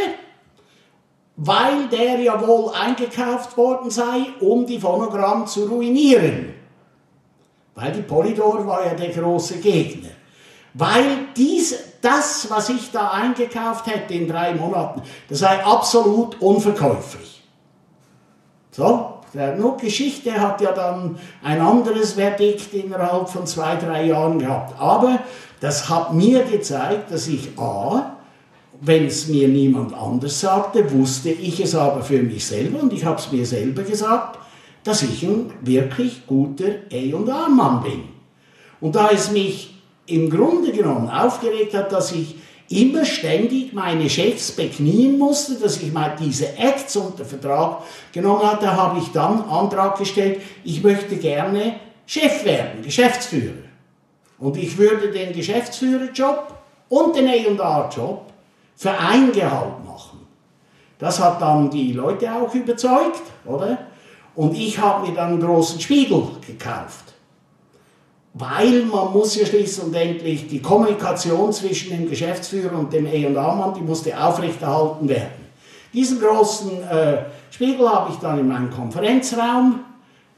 weil der ja wohl eingekauft worden sei, um die Phonogramm zu ruinieren. Weil die Polydor war ja der große Gegner. Weil dies, das, was ich da eingekauft hätte in drei Monaten, das sei absolut unverkäuflich. So, der Geschichte hat ja dann ein anderes Verdikt innerhalb von zwei, drei Jahren gehabt. Aber das hat mir gezeigt, dass ich A, wenn es mir niemand anders sagte, wusste ich es aber für mich selber und ich habe es mir selber gesagt, dass ich ein wirklich guter A&R-Mann bin. Und da es mich im Grunde genommen aufgeregt hat, dass ich immer ständig meine Chefs beknien musste, dass ich mal diese Acts unter Vertrag genommen hatte, habe ich dann Antrag gestellt, ich möchte gerne Chef werden, Geschäftsführer. Und ich würde den Geschäftsführerjob und den A&R-Job für ein Gehalt machen. Das hat dann die Leute auch überzeugt, oder? Und ich habe mir dann einen großen Spiegel gekauft. Weil man muss ja schließlich und endlich die Kommunikation zwischen dem Geschäftsführer und dem E&A-Mann, die musste aufrechterhalten werden. Diesen großen äh, Spiegel habe ich dann in meinen Konferenzraum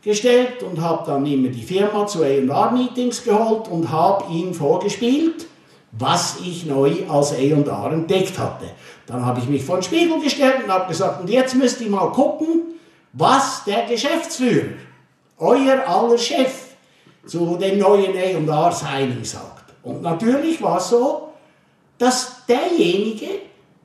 gestellt und habe dann immer die Firma zu A&R-Meetings geholt und habe ihn vorgespielt was ich neu als A&R entdeckt hatte. Dann habe ich mich vor den Spiegel gestellt und habe gesagt, und jetzt müsst ihr mal gucken, was der Geschäftsführer, euer aller Chef, zu dem neuen A&R-Signing sagt. Und natürlich war es so, dass derjenige,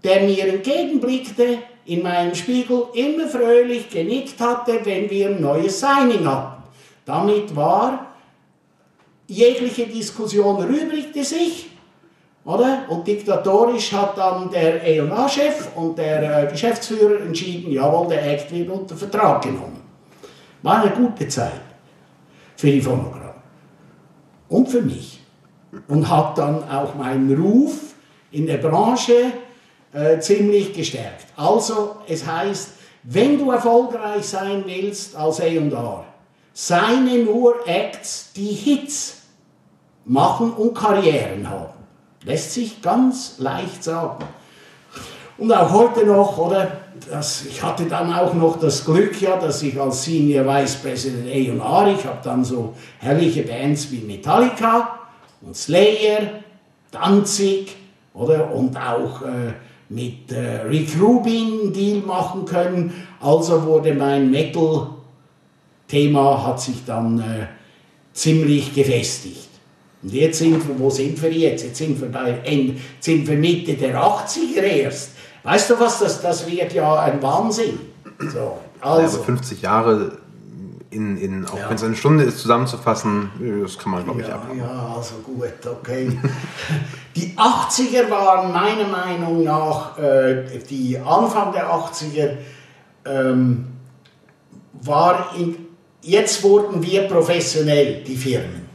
der mir entgegenblickte, in meinem Spiegel immer fröhlich genickt hatte, wenn wir ein neues Signing hatten. Damit war jegliche Diskussion erübrigte sich oder? Und diktatorisch hat dann der EONA-Chef und der äh, Geschäftsführer entschieden, jawohl, der Act wird unter Vertrag genommen. War eine gute Zeit für die Phonogramm. Und für mich. Und hat dann auch meinen Ruf in der Branche äh, ziemlich gestärkt. Also, es heißt, wenn du erfolgreich sein willst als A&R, seine nur Acts, die Hits machen und Karrieren haben. Lässt sich ganz leicht sagen. Und auch heute noch, oder? Das, ich hatte dann auch noch das Glück, ja, dass ich als Senior Vice President A&R, ich habe dann so herrliche Bands wie Metallica und Slayer, Danzig, oder? Und auch äh, mit äh, Rick Rubin Deal machen können. Also wurde mein Metal-Thema hat sich dann äh, ziemlich gefestigt. Und jetzt sind wir, wo sind wir jetzt? Jetzt sind wir, bei, sind wir Mitte der 80er erst. Weißt du was, das, das wird ja ein Wahnsinn. So, also. also 50 Jahre in, in auch ja. wenn es eine Stunde ist, zusammenzufassen, das kann man, glaube ich, ja, abhaben. Ja, also gut, okay. (laughs) die 80er waren meiner Meinung nach, äh, die Anfang der 80er, ähm, war in, jetzt wurden wir professionell, die Firmen.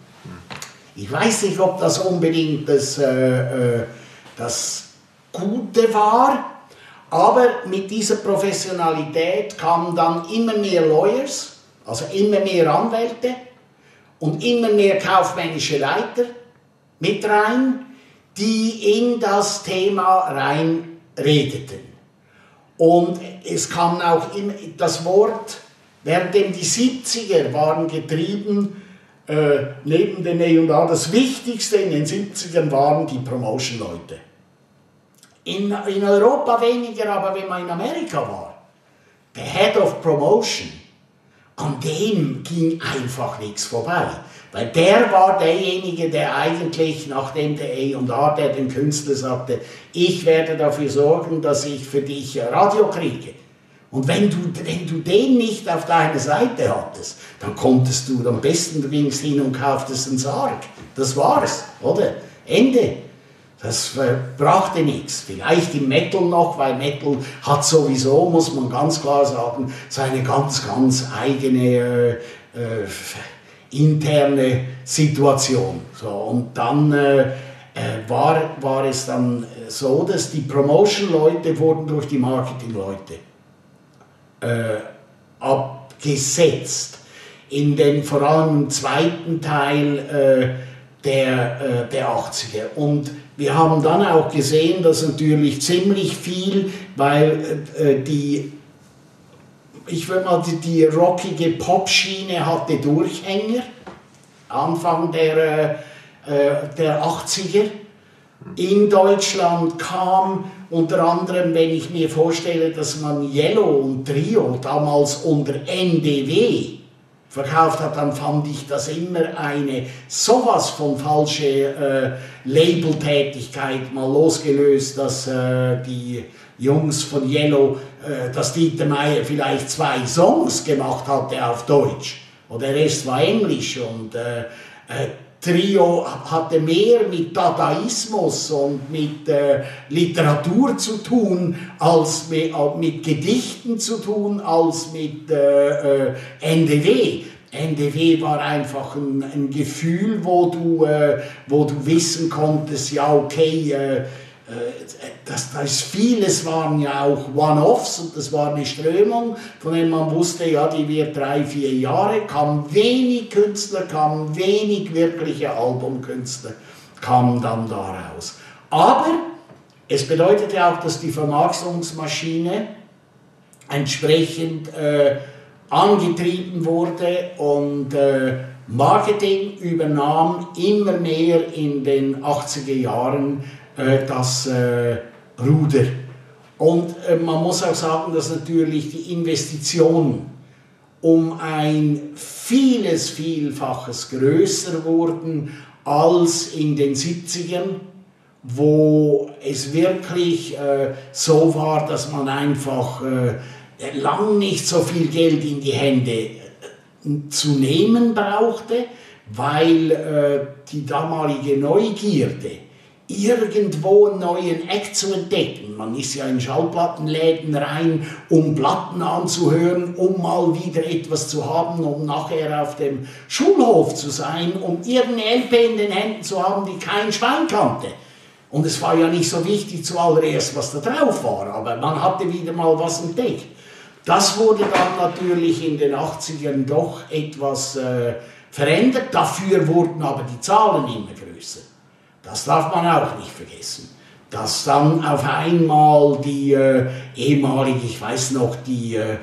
Ich weiß nicht, ob das unbedingt das, äh, äh, das Gute war, aber mit dieser Professionalität kamen dann immer mehr Lawyers, also immer mehr Anwälte und immer mehr kaufmännische Leiter mit rein, die in das Thema reinredeten. Und es kam auch immer das Wort, währenddem die 70er waren getrieben äh, neben den E&A das Wichtigste in den 70ern waren die Promotion-Leute. In, in Europa weniger, aber wenn man in Amerika war, der Head of Promotion an dem ging einfach nichts vorbei. Weil der war derjenige, der eigentlich, nachdem der A&R, der den Künstler sagte, ich werde dafür sorgen, dass ich für dich Radio kriege. Und wenn du, wenn du den nicht auf deiner Seite hattest, dann konntest du am besten, du gingst hin und kauftest einen Sarg. Das war's, oder? Ende. Das brachte nichts. Vielleicht im Metal noch, weil Metal hat sowieso, muss man ganz klar sagen, seine ganz, ganz eigene äh, äh, interne Situation. So, und dann äh, äh, war, war es dann so, dass die Promotion-Leute wurden durch die Marketing-Leute abgesetzt. In den vor allem zweiten Teil äh, der, äh, der 80er. Und wir haben dann auch gesehen, dass natürlich ziemlich viel, weil äh, die ich würde mal, die, die rockige Popschiene hatte Durchhänger, Anfang der, äh, äh der 80er. In Deutschland kam unter anderem, wenn ich mir vorstelle, dass man Yellow und Trio damals unter NDW verkauft hat, dann fand ich das immer eine sowas von falsche äh, Labeltätigkeit, mal losgelöst, dass äh, die Jungs von Yellow, äh, dass Dieter Meier vielleicht zwei Songs gemacht hatte auf Deutsch und der Rest war Englisch und äh, äh, Trio hatte mehr mit Dadaismus und mit äh, Literatur zu tun, als mit, äh, mit, Gedichten zu tun, als mit äh, äh NDW. NDW war einfach ein, ein Gefühl, wo du, äh, wo du wissen konntest, ja okay, äh, das, das vieles waren ja auch One-Offs und das war eine Strömung, von der man wusste, ja, die wird drei, vier Jahre, kamen wenig Künstler, kamen wenig wirkliche Albumkünstler, kamen dann daraus. Aber es bedeutete auch, dass die Vermarktungsmaschine entsprechend äh, angetrieben wurde und äh, Marketing übernahm immer mehr in den 80er Jahren äh, das äh, Ruder. Und äh, man muss auch sagen, dass natürlich die Investitionen um ein vieles, vielfaches größer wurden als in den 70ern, wo es wirklich äh, so war, dass man einfach äh, lang nicht so viel Geld in die Hände äh, zu nehmen brauchte, weil äh, die damalige Neugierde irgendwo einen neuen Act zu entdecken. Man ist ja in Schallplattenläden rein, um Platten anzuhören, um mal wieder etwas zu haben, um nachher auf dem Schulhof zu sein, um irgendeine LP in den Händen zu haben, die kein Schwein kannte. Und es war ja nicht so wichtig zuallererst, was da drauf war, aber man hatte wieder mal was entdeckt. Das wurde dann natürlich in den 80ern doch etwas äh, verändert, dafür wurden aber die Zahlen immer größer. Das darf man auch nicht vergessen. Dass dann auf einmal die äh, ehemalige, ich weiß noch, die, äh,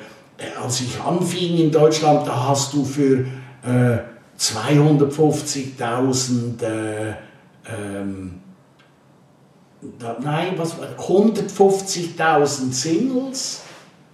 als ich anfing in Deutschland, da hast du für äh, 250.000 äh, ähm, da, nein, was 150.000 Singles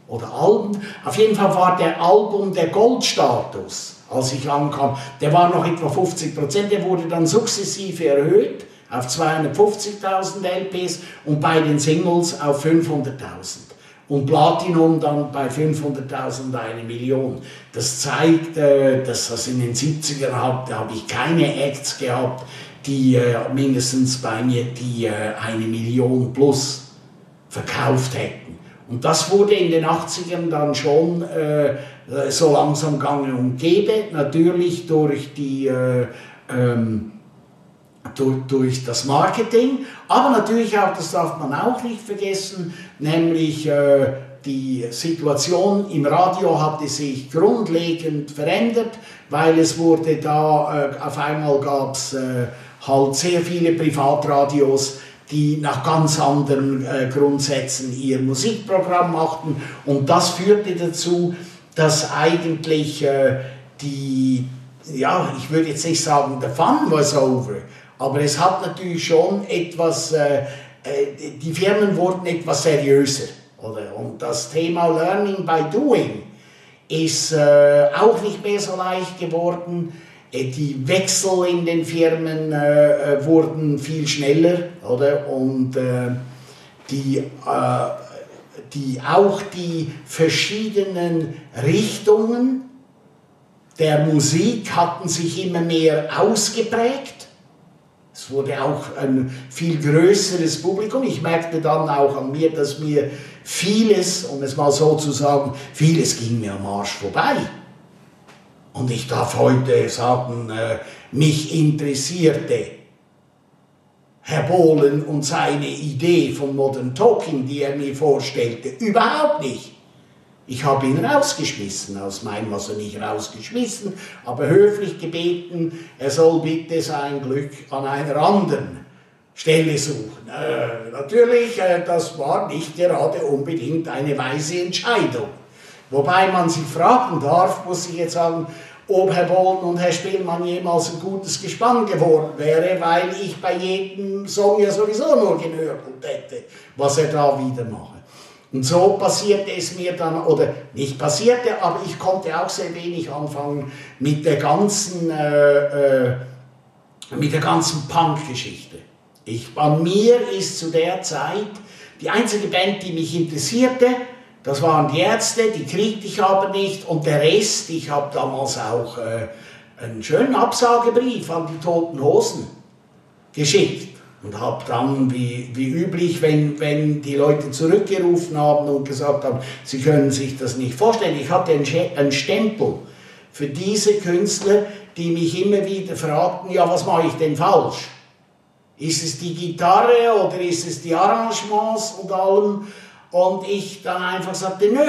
oder Alben. Auf jeden Fall war der Album der Goldstatus, als ich ankam, der war noch etwa 50 Prozent, der wurde dann sukzessive erhöht auf 250.000 LPs und bei den Singles auf 500.000. Und Platinum dann bei 500.000 eine Million. Das zeigt, äh, dass das in den 70ern hat, da habe ich keine Acts gehabt, die äh, mindestens bei mir die äh, eine Million plus verkauft hätten. Und das wurde in den 80ern dann schon so langsam gang und gäbe, natürlich durch die ähm, durch, durch das Marketing, aber natürlich auch, das darf man auch nicht vergessen, nämlich äh, die Situation im Radio hatte sich grundlegend verändert, weil es wurde da, äh, auf einmal gab es äh, halt sehr viele Privatradios, die nach ganz anderen äh, Grundsätzen ihr Musikprogramm machten. Und das führte dazu, dass eigentlich äh, die, ja, ich würde jetzt nicht sagen, the fun was over, aber es hat natürlich schon etwas, äh, äh, die Firmen wurden etwas seriöser. Oder? Und das Thema Learning by Doing ist äh, auch nicht mehr so leicht geworden. Äh, die Wechsel in den Firmen äh, äh wurden viel schneller, oder? Und die, die, auch die verschiedenen Richtungen der Musik hatten sich immer mehr ausgeprägt. Es wurde auch ein viel größeres Publikum. Ich merkte dann auch an mir, dass mir vieles, um es mal so zu sagen, vieles ging mir am Arsch vorbei. Und ich darf heute sagen, äh, mich interessierte Herr Bohlen und seine Idee von Modern Talking, die er mir vorstellte, überhaupt nicht. Ich habe ihn rausgeschmissen, aus meinem, also nicht rausgeschmissen, aber höflich gebeten, er soll bitte sein Glück an einer anderen Stelle suchen. Äh, natürlich, äh, das war nicht gerade unbedingt eine weise Entscheidung. Wobei man sich fragen darf, muss ich jetzt sagen, ob Herr Bolden und Herr Spielmann jemals ein gutes Gespann geworden wäre, weil ich bei jedem Song ja sowieso nur genörgelt hätte, was er da wieder mache. Und so passierte es mir dann, oder nicht passierte, aber ich konnte auch sehr wenig anfangen mit der ganzen, äh, äh, mit der ganzen Punk-Geschichte. an mir ist zu der Zeit die einzige Band, die mich interessierte, das waren die Ärzte, die kriegte ich aber nicht und der Rest, ich habe damals auch äh, einen schönen Absagebrief an die Toten Hosen geschickt und habe dann, wie, wie üblich, wenn, wenn die Leute zurückgerufen haben und gesagt haben, sie können sich das nicht vorstellen, ich hatte einen Stempel für diese Künstler, die mich immer wieder fragten, ja, was mache ich denn falsch? Ist es die Gitarre oder ist es die Arrangements und allem? Und ich dann einfach sagte, nö,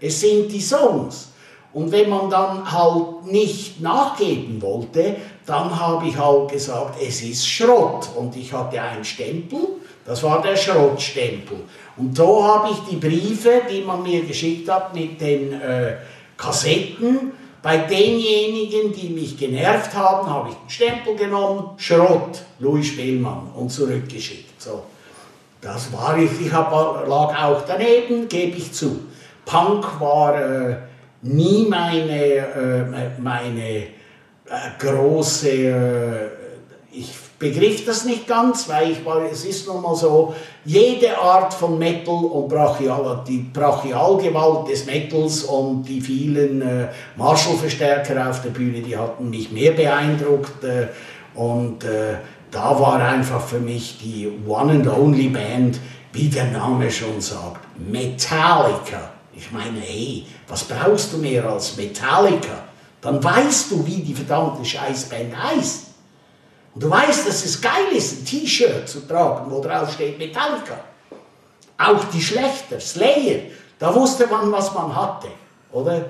es sind die Songs. Und wenn man dann halt nicht nachgeben wollte, dann habe ich halt gesagt, es ist Schrott. Und ich hatte einen Stempel, das war der Schrottstempel. Und so habe ich die Briefe, die man mir geschickt hat, mit den äh, Kassetten, bei denjenigen, die mich genervt haben, habe ich den Stempel genommen, Schrott, Louis Spielmann, und zurückgeschickt. So. Das war ich, ich hab, lag auch daneben, gebe ich zu. Punk war äh, nie meine, äh, meine große, äh, ich begriff das nicht ganz, weil ich war, es ist nun mal so, jede Art von Metal und Brachial, die Brachialgewalt des Metals und die vielen äh, Marshall-Verstärker auf der Bühne, die hatten mich mehr beeindruckt äh, und äh, da war einfach für mich die One and Only Band, wie der Name schon sagt, Metallica. Ich meine, hey, was brauchst du mehr als Metallica? Dann weißt du, wie die verdammte Scheißband heißt. Und du weißt, dass es geil ist, ein T-Shirt zu tragen, wo drauf steht Metallica. Auch die schlechter, Slayer, da wusste man, was man hatte, oder?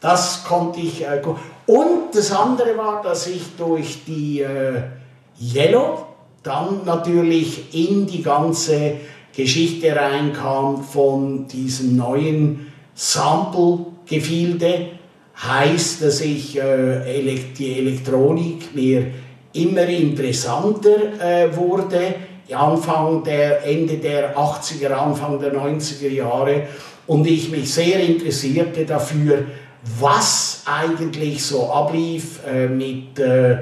Das konnte ich. Äh, und das andere war, dass ich durch die äh, Yellow dann natürlich in die ganze Geschichte reinkam von diesem neuen Sample-Gefilde. Heißt, dass ich äh, die Elektronik mir immer interessanter äh, wurde, Anfang der, Ende der 80er, Anfang der 90er Jahre und ich mich sehr interessierte dafür, was eigentlich so ablief äh, mit äh,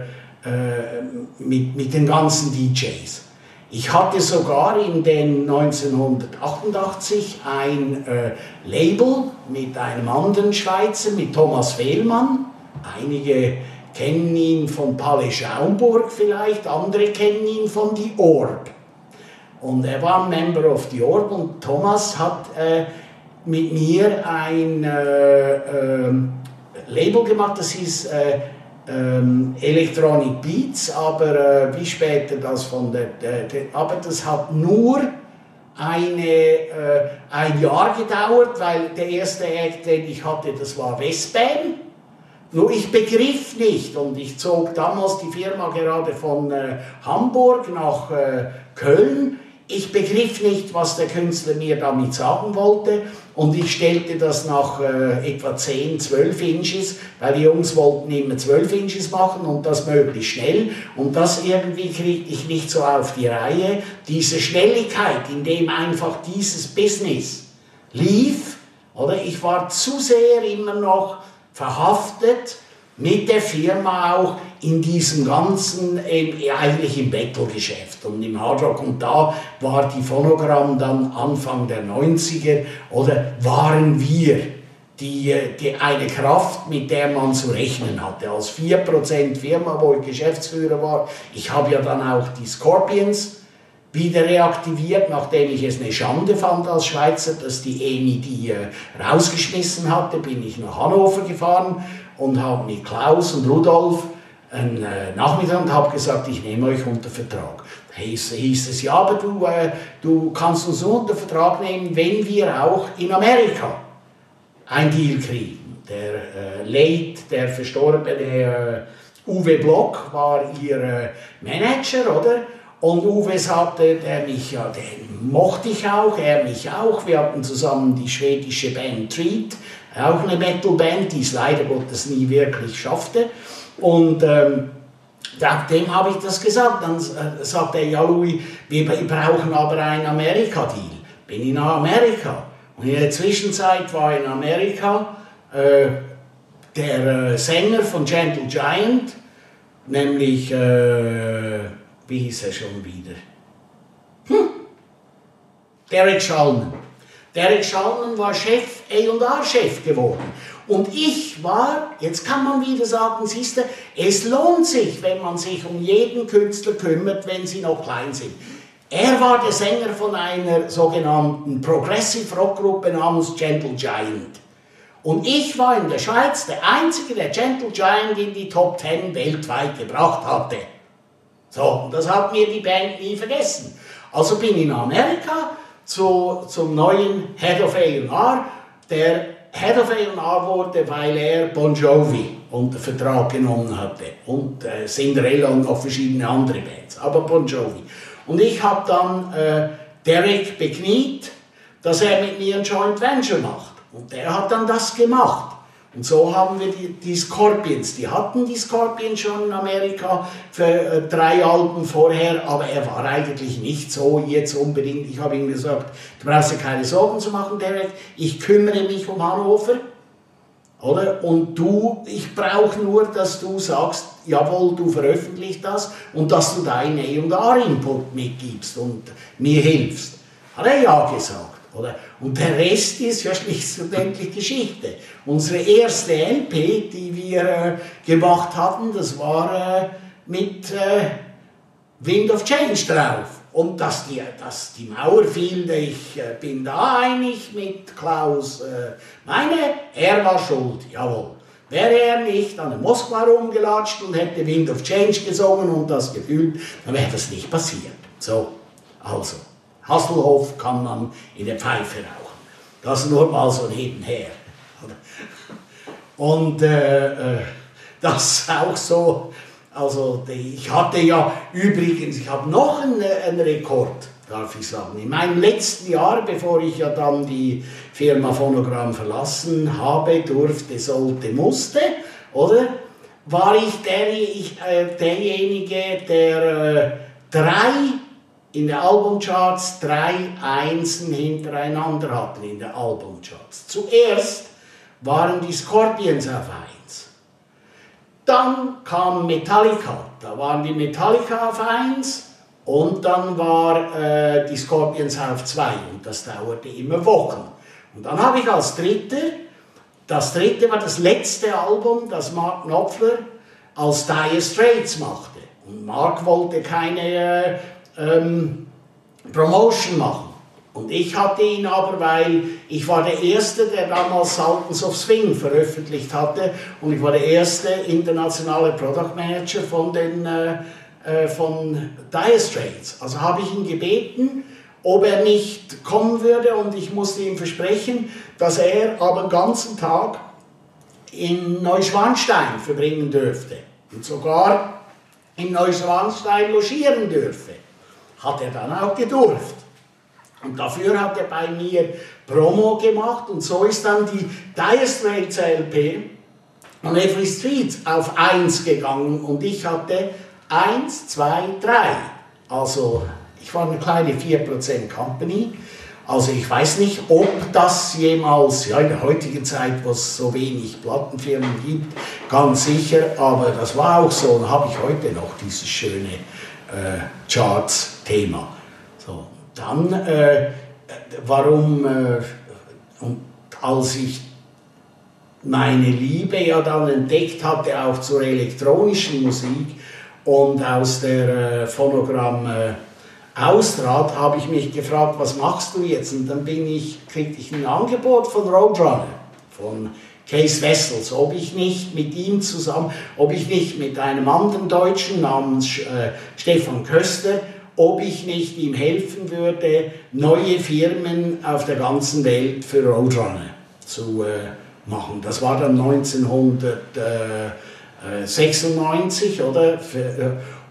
äh, mit, mit den ganzen DJs. Ich hatte sogar in den 1988 ein äh, Label mit einem anderen Schweizer, mit Thomas Fehlmann. Einige kennen ihn von Palle Schaumburg vielleicht, andere kennen ihn von The Orb. Und er war Member of The Orb und Thomas hat äh, mit mir ein äh, ähm, Label gemacht, das hieß äh, ähm, Electronic Beats, aber äh, wie später das von der, der, der, aber das hat nur eine, äh, ein Jahr gedauert, weil der erste Act, den ich hatte, das war Westbam. Nur ich begriff nicht und ich zog damals die Firma gerade von äh, Hamburg nach äh, Köln ich begriff nicht, was der Künstler mir damit sagen wollte und ich stellte das nach äh, etwa 10, 12 Inches, weil die Jungs wollten immer 12 Inches machen und das möglichst schnell. Und das irgendwie kriegte ich nicht so auf die Reihe. Diese Schnelligkeit, in dem einfach dieses Business lief, Oder? Ich war zu sehr immer noch verhaftet mit der Firma auch in diesem ganzen, äh, eigentlich im Battle-Geschäft und im Hardrock. Und da war die Phonogramm dann Anfang der 90er oder waren wir die, die eine Kraft, mit der man zu rechnen hatte. Als 4% Firma, wo ich Geschäftsführer war, ich habe ja dann auch die Scorpions wieder reaktiviert, nachdem ich es eine Schande fand als Schweizer, dass die ENI die äh, rausgeschmissen hatte, bin ich nach Hannover gefahren und habe mit Klaus und Rudolf einen äh, Nachmittag und habe gesagt, ich nehme euch unter Vertrag. Hieß, hieß es, ja, aber du, äh, du kannst uns nur unter Vertrag nehmen, wenn wir auch in Amerika ein Deal kriegen. Der äh, Late, der verstorbene äh, Uwe Block war ihr äh, Manager, oder? Und Uwe sagte, der mich ja, den mochte ich auch, er mich auch. Wir hatten zusammen die schwedische Band Treat, auch eine Metalband, die es leider Gottes nie wirklich schaffte. Und ähm, dem habe ich das gesagt. Dann äh, sagt er, ja Louis, wir brauchen aber einen Amerika-Deal. Bin ich nach Amerika. Und in der Zwischenzeit war in Amerika äh, der äh, Sänger von Gentle Giant, nämlich, äh, wie hieß er schon wieder? Hm. Derek Schalman. Derek Schalman war Chef, A&R-Chef geworden. Und ich war, jetzt kann man wieder sagen, siehst du, es lohnt sich, wenn man sich um jeden Künstler kümmert, wenn sie noch klein sind. Er war der Sänger von einer sogenannten Progressive Rock Gruppe namens Gentle Giant. Und ich war in der Schweiz der Einzige, der Gentle Giant in die Top Ten weltweit gebracht hatte. So, und das hat mir die Band nie vergessen. Also bin ich in Amerika zu, zum neuen Head of A&R, der Head of A&R wurde, weil er Bon Jovi unter Vertrag genommen hatte und äh, Cinderella und noch verschiedene andere Bands, aber Bon Jovi. Und ich habe dann äh, Derek bekniet, dass er mit mir ein Joint Venture macht. Und der hat dann das gemacht. Und so haben wir die, die Scorpions. Die hatten die Scorpions schon in Amerika für äh, drei Alben vorher, aber er war eigentlich nicht so jetzt unbedingt. Ich habe ihm gesagt, du brauchst dir keine Sorgen zu machen, Derek. Ich kümmere mich um Hannover. Oder? Und du, ich brauche nur, dass du sagst, jawohl, du veröffentlichst das und dass du deinen A&R-Input mitgibst und mir hilfst. Hat er ja gesagt. Oder? Und der Rest ist ja (laughs) schlichtendlich Geschichte. Unsere erste LP, die wir äh, gemacht hatten, das war äh, mit äh, Wind of Change drauf. Und dass die, dass die Mauer fiel, ich äh, bin da einig mit Klaus. Äh, meine, er war schuld, jawohl. Wäre er nicht an der Moskwa rumgelatscht und hätte Wind of Change gesungen und das gefühlt, dann wäre das nicht passiert. So, also, Hasselhoff kann man in der Pfeife rauchen. Das nur mal so nebenher. Und äh, äh das auch so also ich hatte ja übrigens, ich habe noch einen, einen, Rekord, darf ich sagen. In meinem letzten Jahr, bevor ich ja dann die Firma Phonogramm verlassen habe, durfte, sollte, musste, oder? War ich, der, ich äh, derjenige, der äh, drei in den Albumcharts drei Einsen hintereinander hatten in den Albumcharts. Zuerst waren die Scorpions auf eins. Dann kam Metallica, da waren die Metallica auf 1 und dann war äh, die Scorpions auf 2 und das dauerte immer Wochen. Und dann habe ich als dritte, das dritte war das letzte Album, das Mark Knopfler als Dire Straits machte. Und Mark wollte keine äh, ähm, Promotion machen. Und ich hatte ihn aber, weil ich war der Erste, der damals Sultans of Swing veröffentlicht hatte und ich war der erste internationale Product Manager von, den, äh, äh, von Dire Straits. Also habe ich ihn gebeten, ob er nicht kommen würde und ich musste ihm versprechen, dass er aber den ganzen Tag in Neuschwanstein verbringen dürfte und sogar in Neuschwanstein logieren dürfe. Hat er dann auch gedurft. Und dafür hat er bei mir Promo gemacht und so ist dann die Dire Straits LP und Every Street auf 1 gegangen und ich hatte 1, 2, 3. Also ich war eine kleine 4% Company, Also ich weiß nicht, ob das jemals, ja in der heutigen Zeit, wo es so wenig Plattenfirmen gibt, ganz sicher, aber das war auch so und habe ich heute noch dieses schöne äh, Charts-Thema. So, dann, äh, warum, äh, und als ich meine Liebe ja dann entdeckt hatte, auch zur elektronischen Musik und aus der äh, Phonogramm äh, austrat, habe ich mich gefragt, was machst du jetzt? Und dann bin ich, kriegte ich ein Angebot von Roadrunner, von Case Wessels, ob ich nicht mit ihm zusammen, ob ich nicht mit einem anderen Deutschen namens äh, Stefan Köster, ob ich nicht ihm helfen würde, neue Firmen auf der ganzen Welt für Roadrunner zu äh, machen. Das war dann 1996, oder? Äh,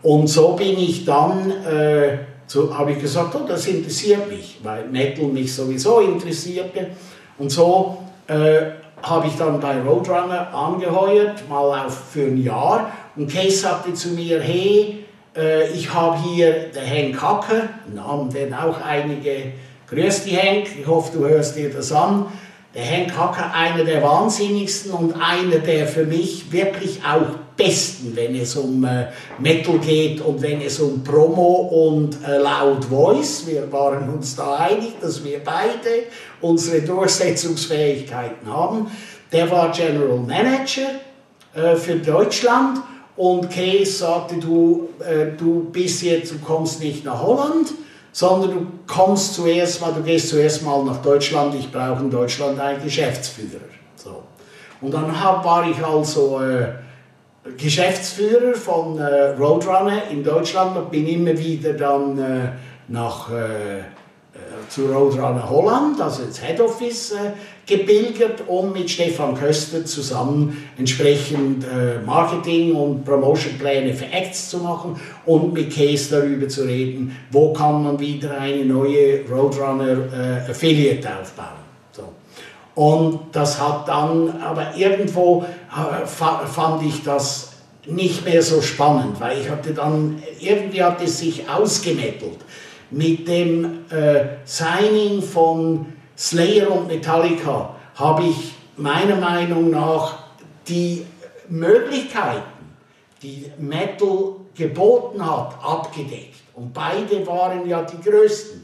und so bin ich dann, äh, so habe ich gesagt, oh, das interessiert mich, weil Metal mich sowieso interessierte. Und so äh, habe ich dann bei Roadrunner angeheuert, mal auf für ein Jahr. Und Case sagte zu mir, hey, ich habe hier den Hank Hacker, Namen den auch einige, grüß dich Hank, ich hoffe du hörst dir das an. Der Hank Hacker, einer der wahnsinnigsten und einer der für mich wirklich auch besten, wenn es um äh, Metal geht und wenn es um Promo und äh, Loud Voice. Wir waren uns da einig, dass wir beide unsere Durchsetzungsfähigkeiten haben. Der war General Manager äh, für Deutschland und Case sagte, du, äh, du bist jetzt, du kommst nicht nach Holland, sondern du kommst zuerst mal, du gehst zuerst mal nach Deutschland, ich brauche in Deutschland einen Geschäftsführer. So. Und dann hab, war ich also äh, Geschäftsführer von äh, Roadrunner in Deutschland und bin immer wieder dann äh, nach äh, zu Roadrunner Holland, also ins Head Office, äh, gebildet, um mit Stefan Köster zusammen entsprechend äh, Marketing- und Promotionpläne für Acts zu machen und mit Case darüber zu reden, wo kann man wieder eine neue Roadrunner äh, Affiliate aufbauen. So. Und das hat dann, aber irgendwo äh, fand ich das nicht mehr so spannend, weil ich hatte dann, irgendwie hat es sich ausgemettelt mit dem äh, Signing von Slayer und Metallica habe ich meiner Meinung nach die Möglichkeiten, die Metal geboten hat, abgedeckt. Und beide waren ja die größten.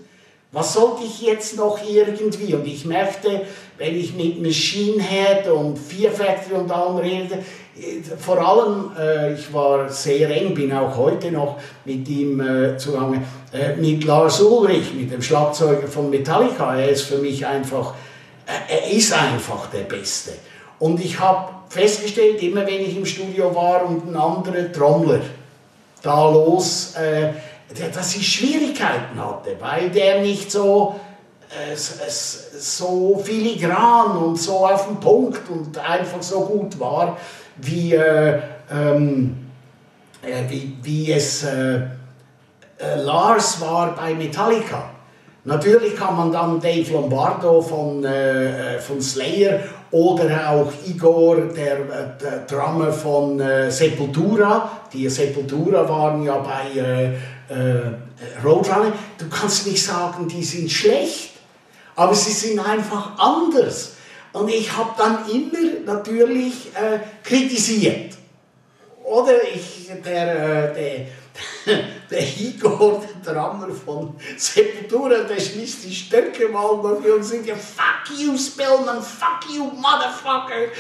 Was sollte ich jetzt noch irgendwie? Und ich merkte, wenn ich mit Machine Head und Fear Factory und allem rede, vor allem, äh, ich war sehr eng, bin auch heute noch mit ihm äh, zugange, äh, mit Lars Ulrich, mit dem Schlagzeuger von Metallica. Er ist für mich einfach, äh, er ist einfach der Beste. Und ich habe festgestellt, immer wenn ich im Studio war und ein anderer Trommler da los, äh, dass ich Schwierigkeiten hatte, weil der nicht so äh, so filigran und so auf den Punkt und einfach so gut war wie, äh, ähm, äh, wie, wie es äh, äh, Lars war bei Metallica. Natürlich kann man dann Dave Lombardo von, äh, von Slayer oder auch Igor, der, der Drummer von Sepultura. Die Sepultura waren ja bei Roadrunner. Du kannst nicht sagen, die sind schlecht, aber sie sind einfach anders. Und ich habe dann immer natürlich äh, kritisiert. Oder ich, der, äh, der, (laughs) der Igor, der Drummer von Sepultura, der schließt die Stöcke mal mir und sagt, fuck you Spillman, fuck you motherfucker,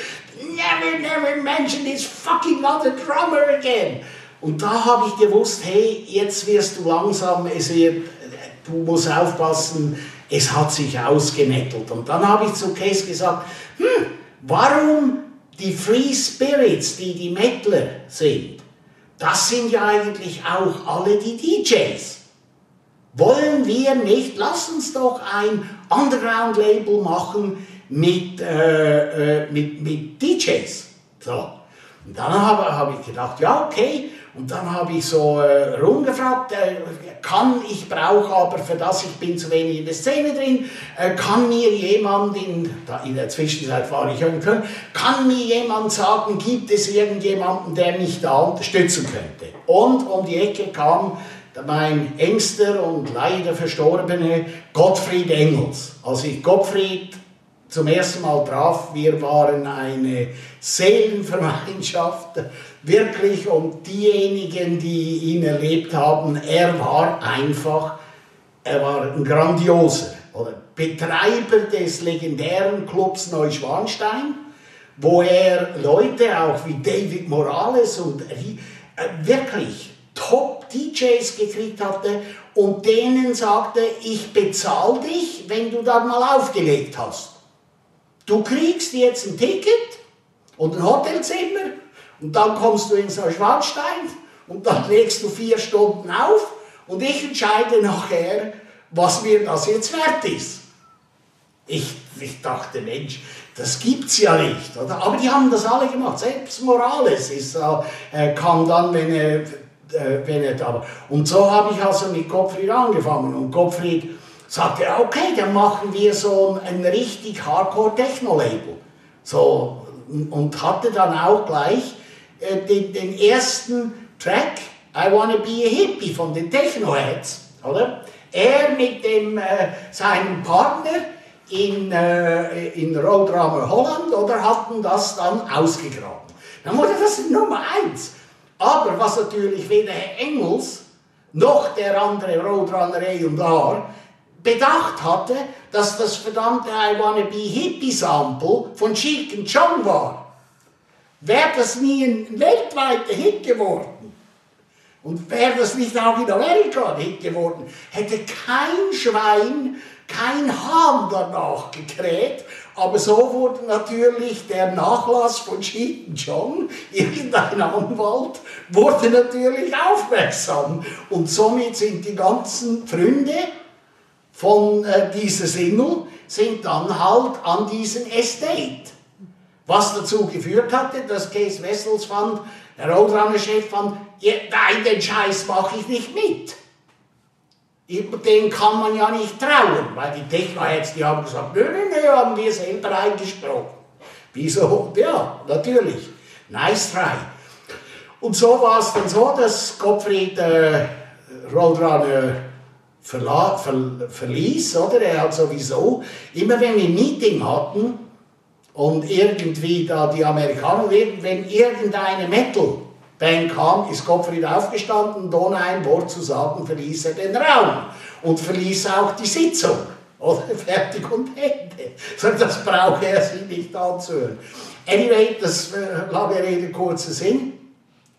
never, never mention this fucking other drummer again. Und da habe ich gewusst, hey, jetzt wirst du langsam, es wird, du musst aufpassen, es hat sich ausgemettelt. Und dann habe ich zu Case gesagt, hm, warum die Free Spirits, die die Mettler sind, das sind ja eigentlich auch alle die DJs. Wollen wir nicht, lass uns doch ein Underground-Label machen mit, äh, äh, mit, mit DJs. So. Und dann habe hab ich gedacht, ja, okay, und dann habe ich so äh, rumgefragt, äh, kann, ich brauche aber für das, ich bin zu wenig in der Szene drin, äh, kann mir jemand, in, in der Zwischenzeit war ich in kann mir jemand sagen, gibt es irgendjemanden, der mich da unterstützen könnte? Und um die Ecke kam mein engster und leider verstorbene Gottfried Engels. Als ich Gottfried zum ersten Mal traf, wir waren eine Seelenverwandtschaft, wirklich, und diejenigen, die ihn erlebt haben, er war einfach, er war ein grandioser, oder Betreiber des legendären Clubs Neuschwanstein, wo er Leute auch wie David Morales und äh, wirklich Top-DJs gekriegt hatte und denen sagte, ich bezahle dich, wenn du dann mal aufgelegt hast. Du kriegst jetzt ein Ticket und ein Hotelzimmer und dann kommst du ins Neuschwanstein und dann (laughs) legst du vier Stunden auf und ich entscheide nachher, was mir das jetzt wert ist. Ich, ich dachte, Mensch, das gibt's ja nicht. Oder? Aber die haben das alle gemacht. Selbst Morales ist, äh, kam dann, wenn er, äh, wenn er da war. Und so habe ich also mit Gottfried angefangen. Und Gottfried sagte, okay, dann machen wir so ein, ein richtig Hardcore-Techno-Label. So, und hatte dann auch gleich äh, den, den, ersten Track, I Wanna Be a Hippie von den Techno-Heads. Er mit dem, äh, seinem Partner, in, äh, in Roadrunner Holland oder hatten das dann ausgegraben. Dann wurde das Nummer eins. Aber was natürlich weder Herr Engels noch der andere Roadrunner A&R bedacht hatte, dass das verdammte I Wanna Be Hippie Sample von Cheek and John war, wäre das nie ein weltweiter Hit geworden. Und wäre das nicht auch in Amerika ein Hit geworden, hätte kein Schwein kein Hahn danach gekräht, aber so wurde natürlich der Nachlass von Cheaton John, irgendein Anwalt, wurde natürlich aufmerksam. Und somit sind die ganzen Freunde von äh, dieser Single sind dann halt an diesen Estate. Was dazu geführt hatte, dass Case Wessels fand, der Roadrunner-Chef fand, ja, nein, den Scheiß mache ich nicht mit über den kann man ja nicht trauen, weil die Techno-Heads, die haben gesagt, nö, nö, nö, haben wir selber eingesprochen. Wieso? Ja, natürlich. Nice try. Und so war es dann so, dass Gottfried äh, Roadrunner verla ver verließ, oder? Er hat sowieso, immer wenn wir ein Meeting hatten und irgendwie da die Amerikaner, wenn irgendeine Metal Bang kam, ist Gottfried aufgestanden und ohne ein Wort zu sagen verließ er den Raum und verließ auch die Sitzung. Oder (laughs) fertig und Ende. Das brauche er sich nicht anzuhören. Anyway, das äh, lange Rede, kurzer Sinn.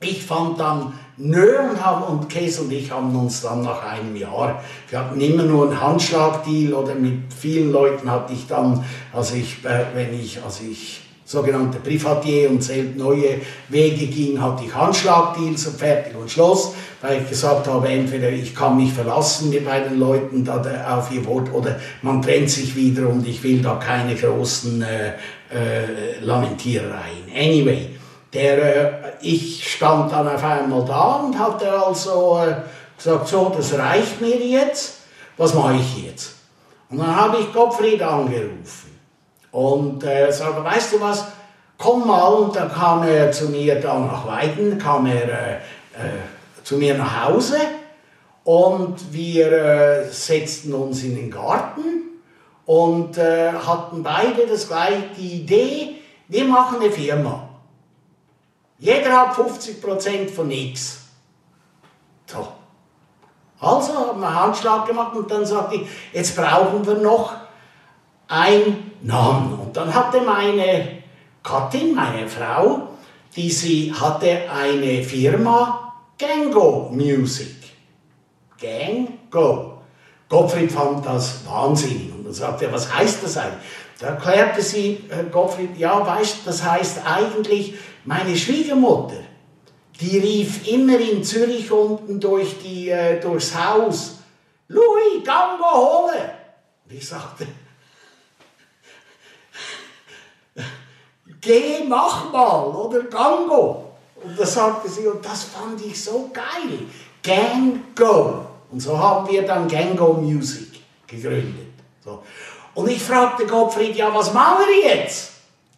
Ich fand dann Nö und, haben, und Case und ich haben uns dann nach einem Jahr, wir hatten immer nur einen Handschlagdeal oder mit vielen Leuten hatte ich dann, also ich, äh, wenn ich, also ich sogenannte Privatier und selbst neue Wege ging, hatte ich Handschlagdeals und fertig und Schluss, weil ich gesagt habe, entweder ich kann mich verlassen bei den Leuten auf ihr Wort oder man trennt sich wieder und ich will da keine großen äh, äh, Lamentierereien. Anyway, der, äh, ich stand dann auf einmal da und hatte also äh, gesagt, so, das reicht mir jetzt, was mache ich jetzt? Und dann habe ich Gottfried angerufen und äh, sagte, weißt du was, komm mal. Und dann kam er zu mir da nach Weiden, kam er äh, äh, zu mir nach Hause und wir äh, setzten uns in den Garten und äh, hatten beide das gleiche, die Idee, wir machen eine Firma. Jeder hat 50% von nichts. So. Also haben wir einen Handschlag gemacht und dann sagte ich, jetzt brauchen wir noch ein Namen. Und dann hatte meine Gattin, meine Frau, die sie hatte eine Firma Gango Music. Gango. Gottfried fand das wahnsinnig und dann sagte er, was heißt das eigentlich? Da erklärte sie äh, Gottfried, ja, weißt, das heißt eigentlich, meine Schwiegermutter, die rief immer in Zürich unten durch die, äh, durchs Haus, Louis, Gango hole. Und ich sagte, geh, mach mal, oder Gango. Und da sagte sie, und das fand ich so geil, Gang Go. Und so haben wir dann Gango Music gegründet. So. Und ich fragte Gottfried, ja, was machen wir jetzt?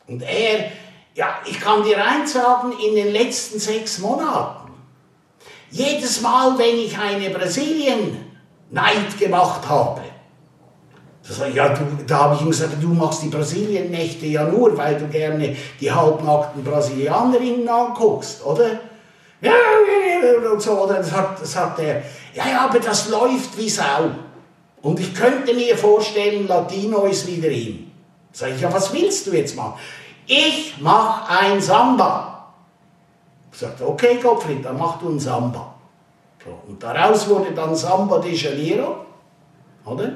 Und er, ja, ich kann dir eins sagen, in den letzten sechs Monaten jedes Mal, wenn ich eine Brasilien-Neid gemacht habe, das ja, du, da habe ich ihm gesagt, du machst die Brasilien-Nächte ja nur, weil du gerne die halbnackten Brasilianerinnen anguckst, oder? Ja, und so, oder? Das hat, das hat er, ja, ja, aber das läuft wie Sau. Und ich könnte mir vorstellen, Latino ist wieder in. Sag ich, ja, was willst du jetzt machen? Ich mach ein Samba. Ich sagte, okay, Gottfried, dann mach du ein Samba. So, und daraus wurde dann Samba de Janeiro, oder?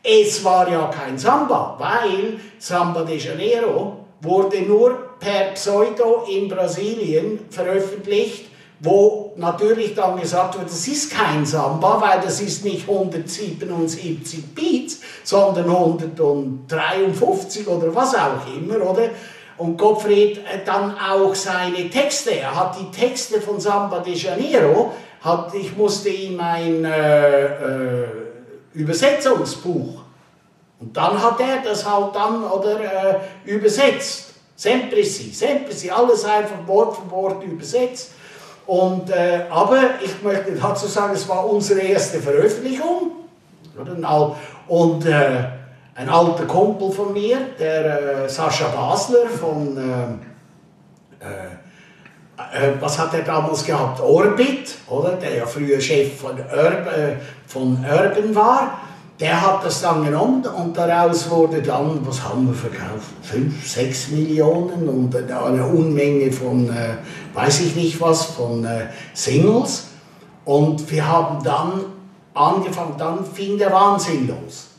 Es war ja kein Samba, weil Samba de Janeiro wurde nur per Pseudo in Brasilien veröffentlicht wo natürlich dann gesagt wird, das ist kein Samba, weil das ist nicht 177 Beats, sondern 153 oder was auch immer, oder? Und Gottfried dann auch seine Texte, er hat die Texte von Samba de Janeiro, hat, ich musste ihm ein äh, äh, Übersetzungsbuch, und dann hat er das halt dann, oder, äh, übersetzt. Sempre si, sempre si, alles einfach Wort für Wort übersetzt. Und, äh, aber ich möchte dazu sagen, es war unsere erste Veröffentlichung. Und äh, ein alter Kumpel von mir, der äh, Sascha Basler von, äh, äh, was hat er damals gehabt? Orbit, oder? der ja früher Chef von, Urb, von Urban war der hat das dann genommen und daraus wurde dann, was haben wir verkauft? 5, 6 Millionen und eine Unmenge von, äh, weiß ich nicht was, von äh, Singles. Und wir haben dann angefangen, dann fing der Wahnsinn los.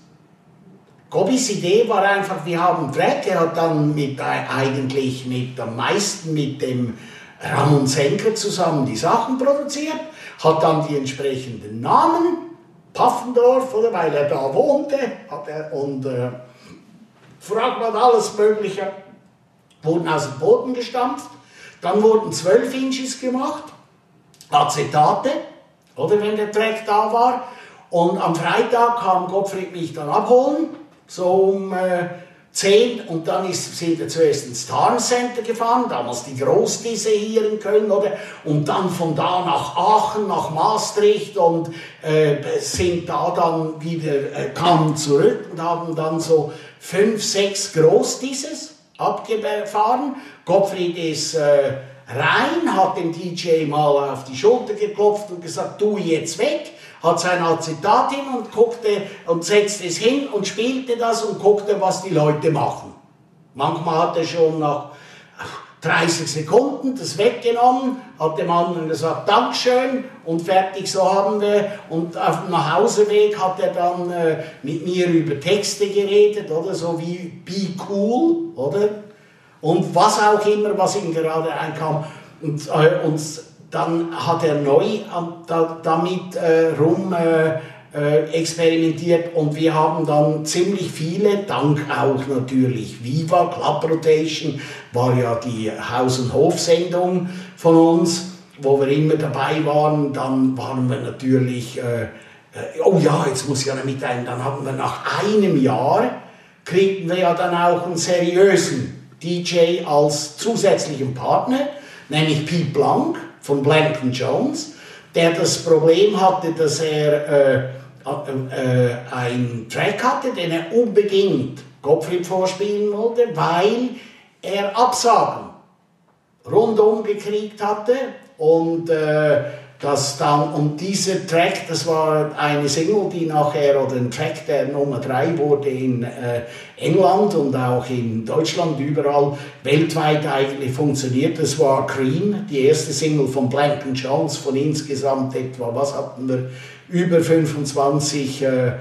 Gobbys Idee war einfach, wir haben Fred, der hat dann mit, äh, eigentlich mit am meisten mit dem Ramon Senker zusammen die Sachen produziert, hat dann die entsprechenden Namen Paffendorf, oder, weil er da wohnte, hat er, und äh, fragt man alles Mögliche, wurden aus dem Boden gestampft, dann wurden 12 Inches gemacht, Acetate, oder? Wenn der Track da war, und am Freitag kam Gottfried mich dann abholen, so um äh, 10 und dann ist, sind wir zuerst ins Tarn Center gefahren, damals die Großdisse hier in Köln, oder? Und dann von da nach Aachen, nach Maastricht und äh, sind da dann wieder, äh, kamen zurück und haben dann so fünf, sechs Großdisses abgefahren. Gottfried ist äh, rein, hat den DJ mal auf die Schulter geklopft und gesagt, du jetzt weg hat sein Acetat hin und guckte und setzte es hin und spielte das und guckte, was die Leute machen. Manchmal hat er schon nach 30 Sekunden das weggenommen, hat dem anderen gesagt, Dankeschön und fertig, so haben wir. Und auf dem Nachhauseweg hat er dann äh, mit mir über Texte geredet, oder so wie Be Cool, oder? Und was auch immer, was ihm gerade einkam. Und, äh, und dann hat er neu damit äh, rum äh, äh, experimentiert und wir haben dann ziemlich viele, dank auch natürlich Viva, Club Rotation, war ja die Haus- und Hofsendung von uns, wo wir immer dabei waren. Dann waren wir natürlich, äh, oh ja, jetzt muss ich ja mit ein, dann haben wir nach einem Jahr, kriegten wir ja dann auch einen seriösen DJ als zusätzlichen Partner, nämlich Pete Blanc von Blanton Jones, der das Problem hatte, dass er äh, äh, äh, einen Track hatte, den er unbedingt Gottfried vorspielen wollte, weil er Absagen rundum gekriegt hatte und äh, dass dann, und dieser Track, das war eine Single, die nachher, oder ein Track, der Nummer 3 wurde in äh, England und auch in Deutschland, überall weltweit eigentlich funktioniert. Das war Cream, die erste Single von Blanken Jones von insgesamt etwa, was hatten wir, über 25 äh, äh,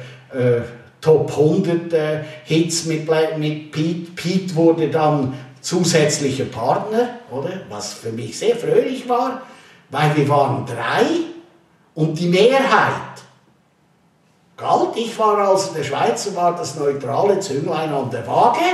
Top 100 äh, Hits mit, mit Pete. Pete wurde dann zusätzlicher Partner, oder? Was für mich sehr fröhlich war weil wir waren drei und die Mehrheit galt. Ich war also der Schweizer, war das neutrale Zünglein an der Waage.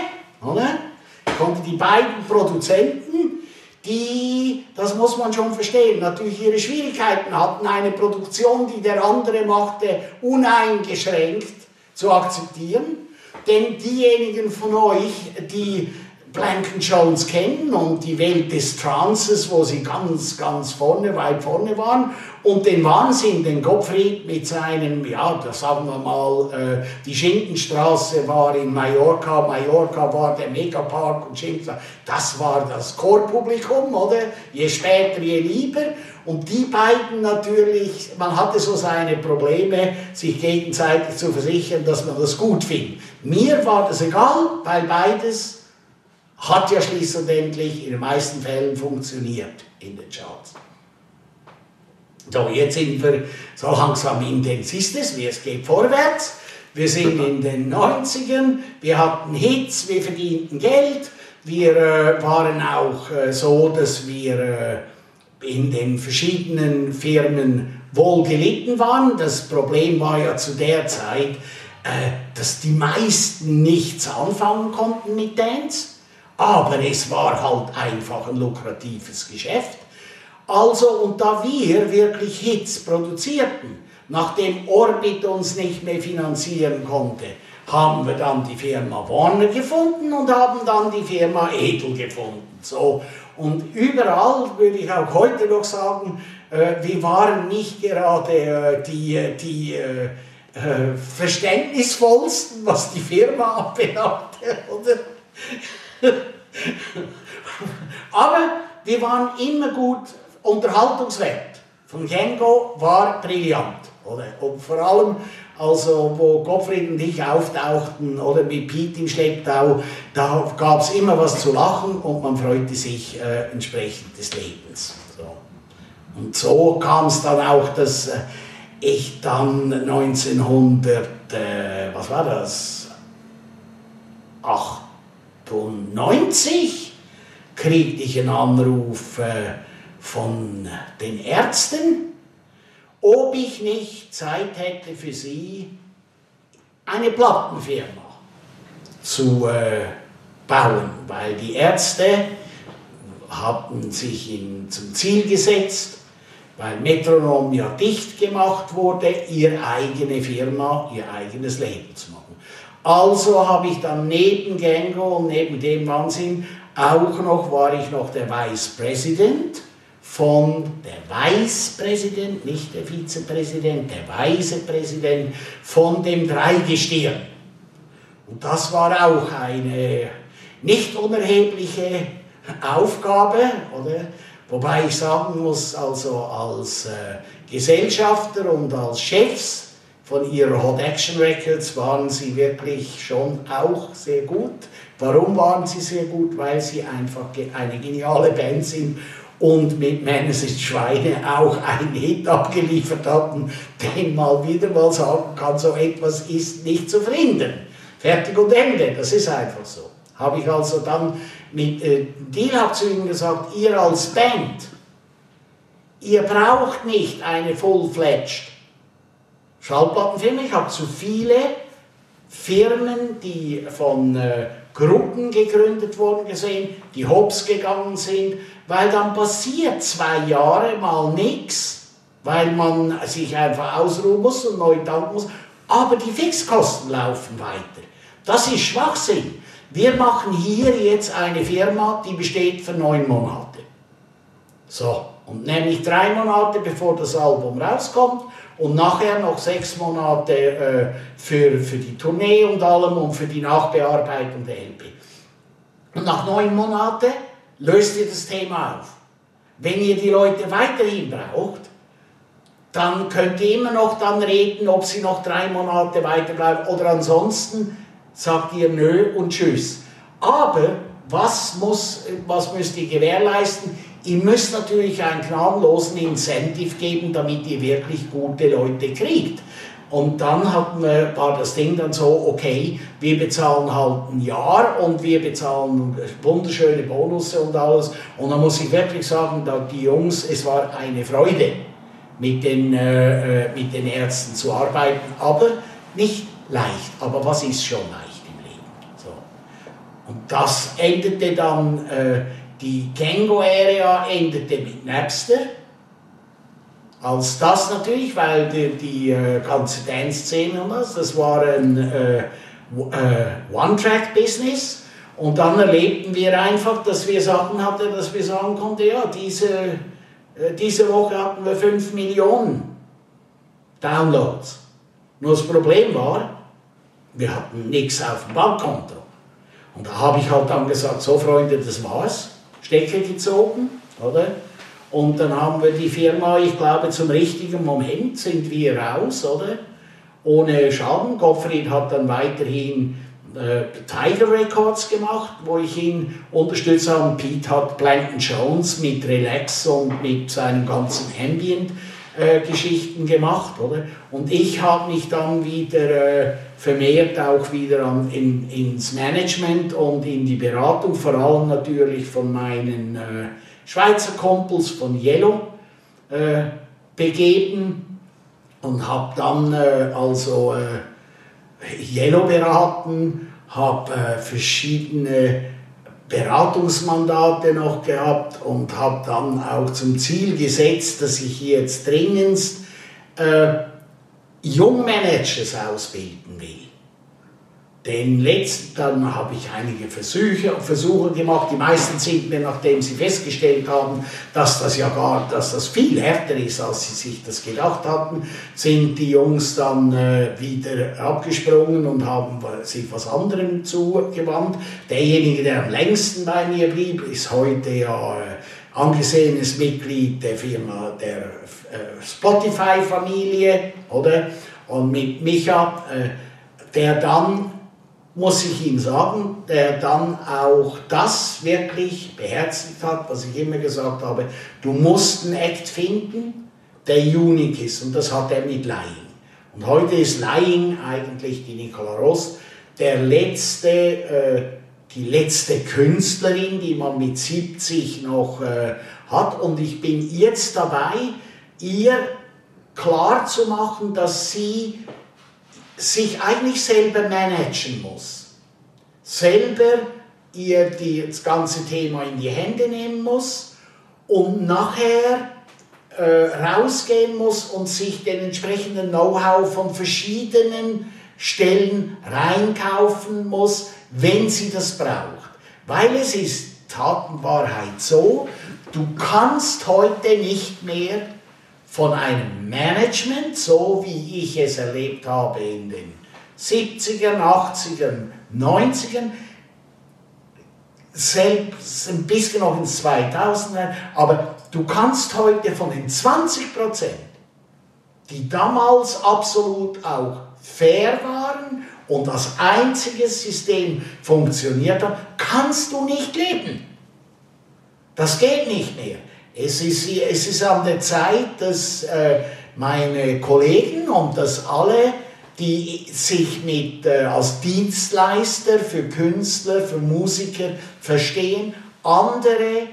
Oder? Ich konnte die beiden Produzenten, die, das muss man schon verstehen, natürlich ihre Schwierigkeiten hatten, eine Produktion, die der andere machte, uneingeschränkt zu akzeptieren. Denn diejenigen von euch, die Blanken Jones kennen und die Welt des Trances, wo sie ganz, ganz vorne, weit vorne waren und den Wahnsinn, den Gottfried mit seinem, ja, das sagen wir mal, äh, die Schinkenstraße war in Mallorca, Mallorca war der Megapark und Schinkenstraße, das war das Chorpublikum, oder? Je später, je lieber. Und die beiden natürlich, man hatte so seine Probleme, sich gegenseitig zu versichern, dass man das gut findet. Mir war das egal, weil beides hat ja schließlich in den meisten Fällen funktioniert in den Charts. So, jetzt sind wir so langsam in den, siehst es, wie es geht vorwärts. Wir sind in den 90ern, wir hatten Hits, wir verdienten Geld, wir äh, waren auch äh, so, dass wir äh, in den verschiedenen Firmen wohl gelitten waren. Das Problem war ja zu der Zeit, äh, dass die meisten nichts anfangen konnten mit Dance aber es war halt einfach ein lukratives Geschäft. Also, und da wir wirklich Hits produzierten, nachdem Orbit uns nicht mehr finanzieren konnte, haben wir dann die Firma Warner gefunden und haben dann die Firma Edel gefunden. So. Und überall würde ich auch heute noch sagen, äh, wir waren nicht gerade äh, die, die äh, äh verständnisvollsten, was die Firma (laughs) anbelangte, oder? Aber wir waren immer gut Unterhaltungswert. Von Django war brillant. Oder? Und vor allem, also, wo Gottfried und ich auftauchten oder mit Pete im Schlepptau, da gab es immer was zu lachen und man freute sich äh, entsprechend des Lebens. So. Und so kam es dann auch, dass äh, ich dann 1900, äh, was war das? 98 kriegte ich einen Anruf von den Ärzten, ob ich nicht Zeit hätte für sie, eine Plattenfirma zu äh, bauen, weil die Ärzte hatten sich in, zum Ziel gesetzt, weil Metronom ja dicht gemacht wurde, ihre eigene Firma, ihr eigenes Leben zu machen. Also habe ich dann neben Gengo und neben dem Wahnsinn auch noch, war ich noch der Vice President von der Vicepräsident, nicht der Vizepräsident, der Vicepräsident von dem Dreigestirn. Und das war auch eine nicht unerhebliche Aufgabe, oder? Wobei ich sagen muss, also als äh, Gesellschafter und als Chefs von ihrer Hot Action Records waren sie wirklich schon auch sehr gut. Warum waren sie sehr gut? Weil sie einfach eine geniale Band sind und mit Männer sind Schweine auch einen Hit abgeliefert hatten, den mal wieder mal sagen kann, so etwas ist nicht zu verhindern. Fertig und Ende, das ist einfach so. Habe ich also dann mit äh, Deal zu ihnen gesagt, ihr als Band, ihr braucht nicht eine full-fledged Schallplattenfirmen. Ich habe zu viele Firmen, die von äh, Gruppen gegründet wurden, gesehen, die hops gegangen sind, weil dann passiert zwei Jahre mal nichts, weil man sich einfach ausruhen muss und neu tanken muss, aber die Fixkosten laufen weiter. Das ist Schwachsinn. Wir machen hier jetzt eine Firma, die besteht für neun Monate. So, und nämlich drei Monate bevor das Album rauskommt und nachher noch sechs Monate äh, für, für die Tournee und allem und für die Nachbearbeitung der LP. Und nach neun Monaten löst ihr das Thema auf. Wenn ihr die Leute weiterhin braucht, dann könnt ihr immer noch dann reden, ob sie noch drei Monate weiterbleiben oder ansonsten sagt ihr nö und tschüss. Aber was, muss, was müsst ihr gewährleisten? Ihr müsst natürlich einen gnadenlosen Incentive geben, damit ihr wirklich gute Leute kriegt. Und dann hatten wir, war das Ding dann so, okay, wir bezahlen halt ein Jahr und wir bezahlen wunderschöne Bonusse und alles. Und dann muss ich wirklich sagen, die Jungs, es war eine Freude, mit den, äh, äh, mit den Ärzten zu arbeiten, aber nicht leicht. Aber was ist schon leicht im Leben? So. Und das endete dann... Äh, die Django-Area endete mit Napster. Als das natürlich, weil die, die äh, ganze Dance-Szene und das, das war ein äh, äh, One-Track-Business. Und dann erlebten wir einfach, dass wir Sachen hatten, dass wir sagen konnten, ja, diese, äh, diese Woche hatten wir 5 Millionen Downloads. Nur das Problem war, wir hatten nichts auf dem Bankkonto. Und da habe ich halt dann gesagt, so Freunde, das war's. Stecker gezogen, oder? Und dann haben wir die Firma, ich glaube, zum richtigen Moment sind wir raus, oder? Ohne Schaden. Gottfried hat dann weiterhin äh, Tiger Records gemacht, wo ich ihn unterstützt habe. Pete hat Blanton Jones mit Relax und mit seinen ganzen Ambient äh, gemacht, oder? Und ich habe mich dann wieder äh, vermehrt auch wieder an, in, ins Management und in die Beratung, vor allem natürlich von meinen äh, Schweizer Kumpels von Yellow äh, begeben und habe dann äh, also Yellow beraten, habe verschiedene Beratungsmandate noch gehabt und habe dann auch zum Ziel gesetzt, dass ich jetzt dringendst äh, Jungmanagers ausbilden will. Den letzten, dann habe ich einige Versuche, Versuche gemacht. Die meisten sind mir, nachdem sie festgestellt haben, dass das ja gar, dass das viel härter ist, als sie sich das gedacht hatten, sind die Jungs dann äh, wieder abgesprungen und haben sich was anderem zugewandt. Derjenige, der am längsten bei mir blieb, ist heute ja äh, angesehenes Mitglied der Firma der äh, Spotify-Familie, oder? Und mit Micha, äh, der dann muss ich ihm sagen, der dann auch das wirklich beherzigt hat, was ich immer gesagt habe, du musst einen Act finden, der unique ist und das hat er mit Lying. Und heute ist Lying eigentlich die Nicola Ross, der letzte, äh, die letzte Künstlerin, die man mit 70 noch äh, hat und ich bin jetzt dabei, ihr klar zu machen, dass sie sich eigentlich selber managen muss. Selber ihr die, das ganze Thema in die Hände nehmen muss und nachher äh, rausgehen muss und sich den entsprechenden Know-how von verschiedenen Stellen reinkaufen muss, wenn sie das braucht. Weil es ist Tatenwahrheit so, du kannst heute nicht mehr von einem Management, so wie ich es erlebt habe in den 70ern, 80ern, 90ern, selbst ein bisschen noch ins 2000er, aber du kannst heute von den 20 Prozent, die damals absolut auch fair waren und das einzige System funktioniert hat, kannst du nicht leben. Das geht nicht mehr. Es ist, es ist an der Zeit, dass äh, meine Kollegen und dass alle, die sich mit, äh, als Dienstleister für Künstler, für Musiker verstehen, andere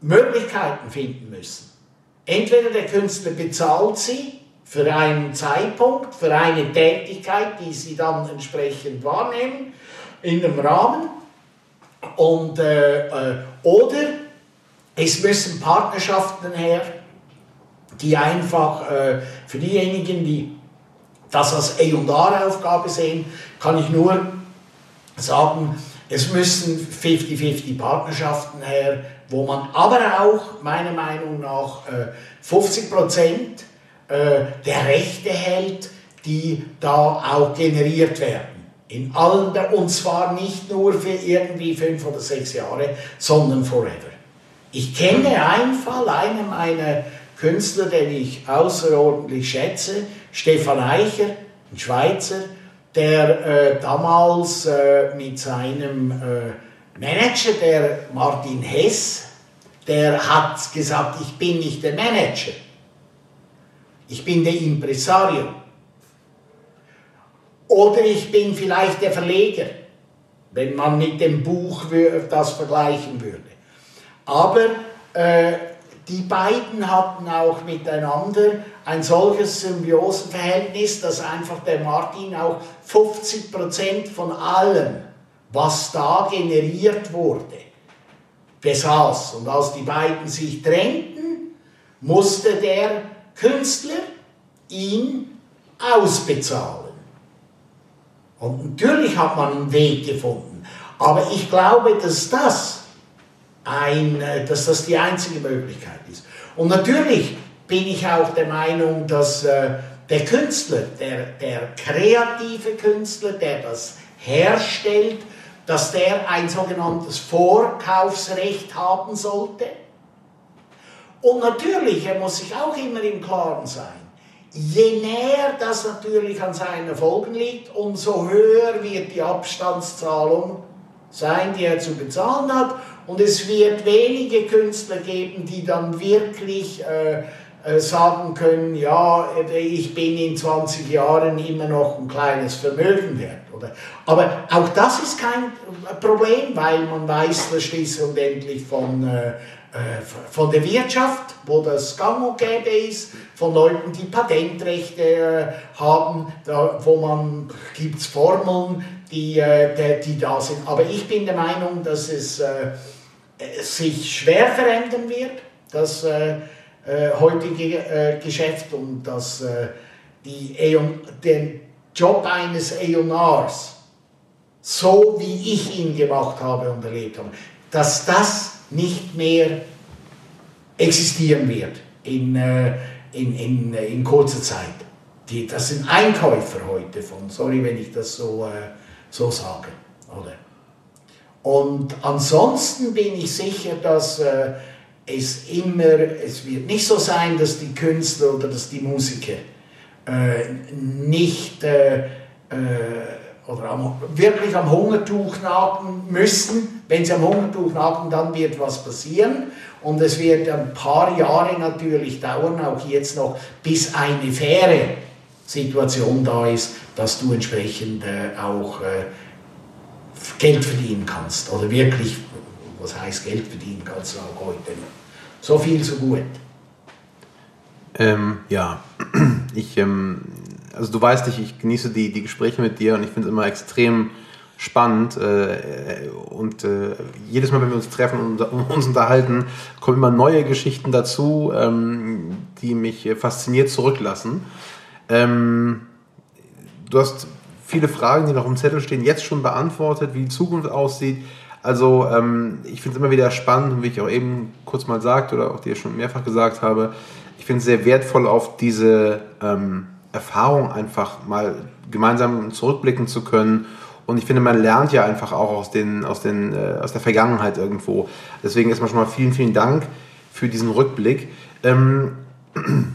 Möglichkeiten finden müssen. Entweder der Künstler bezahlt sie für einen Zeitpunkt, für eine Tätigkeit, die sie dann entsprechend wahrnehmen, in einem Rahmen, und, äh, äh oder es müssen Partnerschaften her, die einfach äh, für diejenigen, die das als A&R-Aufgabe sehen, kann ich nur sagen, es müssen 50-50 Partnerschaften her, wo man aber auch, meiner Meinung nach, äh, 50 Prozent äh, der Rechte hält, die da auch generiert werden. In allen, und zwar nicht nur für irgendwie fünf oder sechs Jahre, sondern forever. Ich kenne einen Fall, einen meiner Künstler, den ich außerordentlich schätze, Stefan Eicher, ein Schweizer, der äh, damals äh, mit seinem äh, Manager, der Martin Hess, der hat gesagt, ich bin nicht der Manager, ich bin der Impresario. Oder ich bin vielleicht der Verleger, wenn man mit dem Buch das vergleichen würde. Aber äh, die beiden hatten auch miteinander ein solches Symbiosenverhältnis, dass einfach der Martin auch 50% von allem, was da generiert wurde, besaß. Und als die beiden sich trennten, musste der Künstler ihn ausbezahlen. Und natürlich hat man einen Weg gefunden. Aber ich glaube, dass das, ein, äh, dass das die einzige Möglichkeit ist. Und natürlich bin ich auch der Meinung, dass äh, der Künstler, der, der kreative Künstler, der das herstellt, dass der ein sogenanntes Vorkaufsrecht haben sollte. Und natürlich, er muss sich auch immer im Klaren sein, je näher das natürlich an seinen Erfolgen liegt, umso höher wird die Abstandszahlung sein, die er zu bezahlen hat. Und es wird wenige Künstler geben, die dann wirklich äh, äh, sagen können, ja, ich bin in 20 Jahren immer noch ein kleines Vermögen wert. Oder? Aber auch das ist kein Problem, weil man weiß das schließlich und endlich von, äh, äh, von der Wirtschaft, wo das gang und gäbe ist, von Leuten, die Patentrechte äh, haben, da, wo man gibt es Formeln, die, äh, die, die da sind. Aber ich bin der Meinung, dass es äh, sich schwer verändern wird, das heutige Geschäft und dass die den Job eines Eonars, so wie ich ihn gemacht habe und erlebt habe, dass das nicht mehr existieren wird in, äh, in, in, in kurzer Zeit. Die, das sind Einkäufer heute von, sorry, wenn ich das so, äh, so sage. Oder? Und ansonsten bin ich sicher, dass äh, es immer, es wird nicht so sein, dass die Künstler oder dass die Musiker äh, nicht äh, äh, oder am, wirklich am Hungertuch nagen müssen. Wenn sie am Hungertuch nagen, dann wird was passieren. Und es wird ein paar Jahre natürlich dauern, auch jetzt noch, bis eine faire Situation da ist, dass du entsprechend äh, auch äh, Geld verdienen kannst. Oder wirklich, was heißt Geld verdienen kannst du auch heute. So viel, so gut. Ähm, ja, (clears throat) ich, ähm, also du weißt, ich, ich genieße die, die Gespräche mit dir und ich finde es immer extrem spannend äh, und äh, jedes Mal, wenn wir uns treffen (laughs) und uns unterhalten, kommen immer neue Geschichten dazu, ähm, die mich fasziniert zurücklassen. Ähm, du hast viele Fragen, die noch im Zettel stehen, jetzt schon beantwortet, wie die Zukunft aussieht. Also ähm, ich finde es immer wieder spannend, wie ich auch eben kurz mal sagte oder auch dir schon mehrfach gesagt habe, ich finde es sehr wertvoll, auf diese ähm, Erfahrung einfach mal gemeinsam zurückblicken zu können. Und ich finde, man lernt ja einfach auch aus, den, aus, den, äh, aus der Vergangenheit irgendwo. Deswegen erstmal schon mal vielen, vielen Dank für diesen Rückblick. Ähm, (clears throat)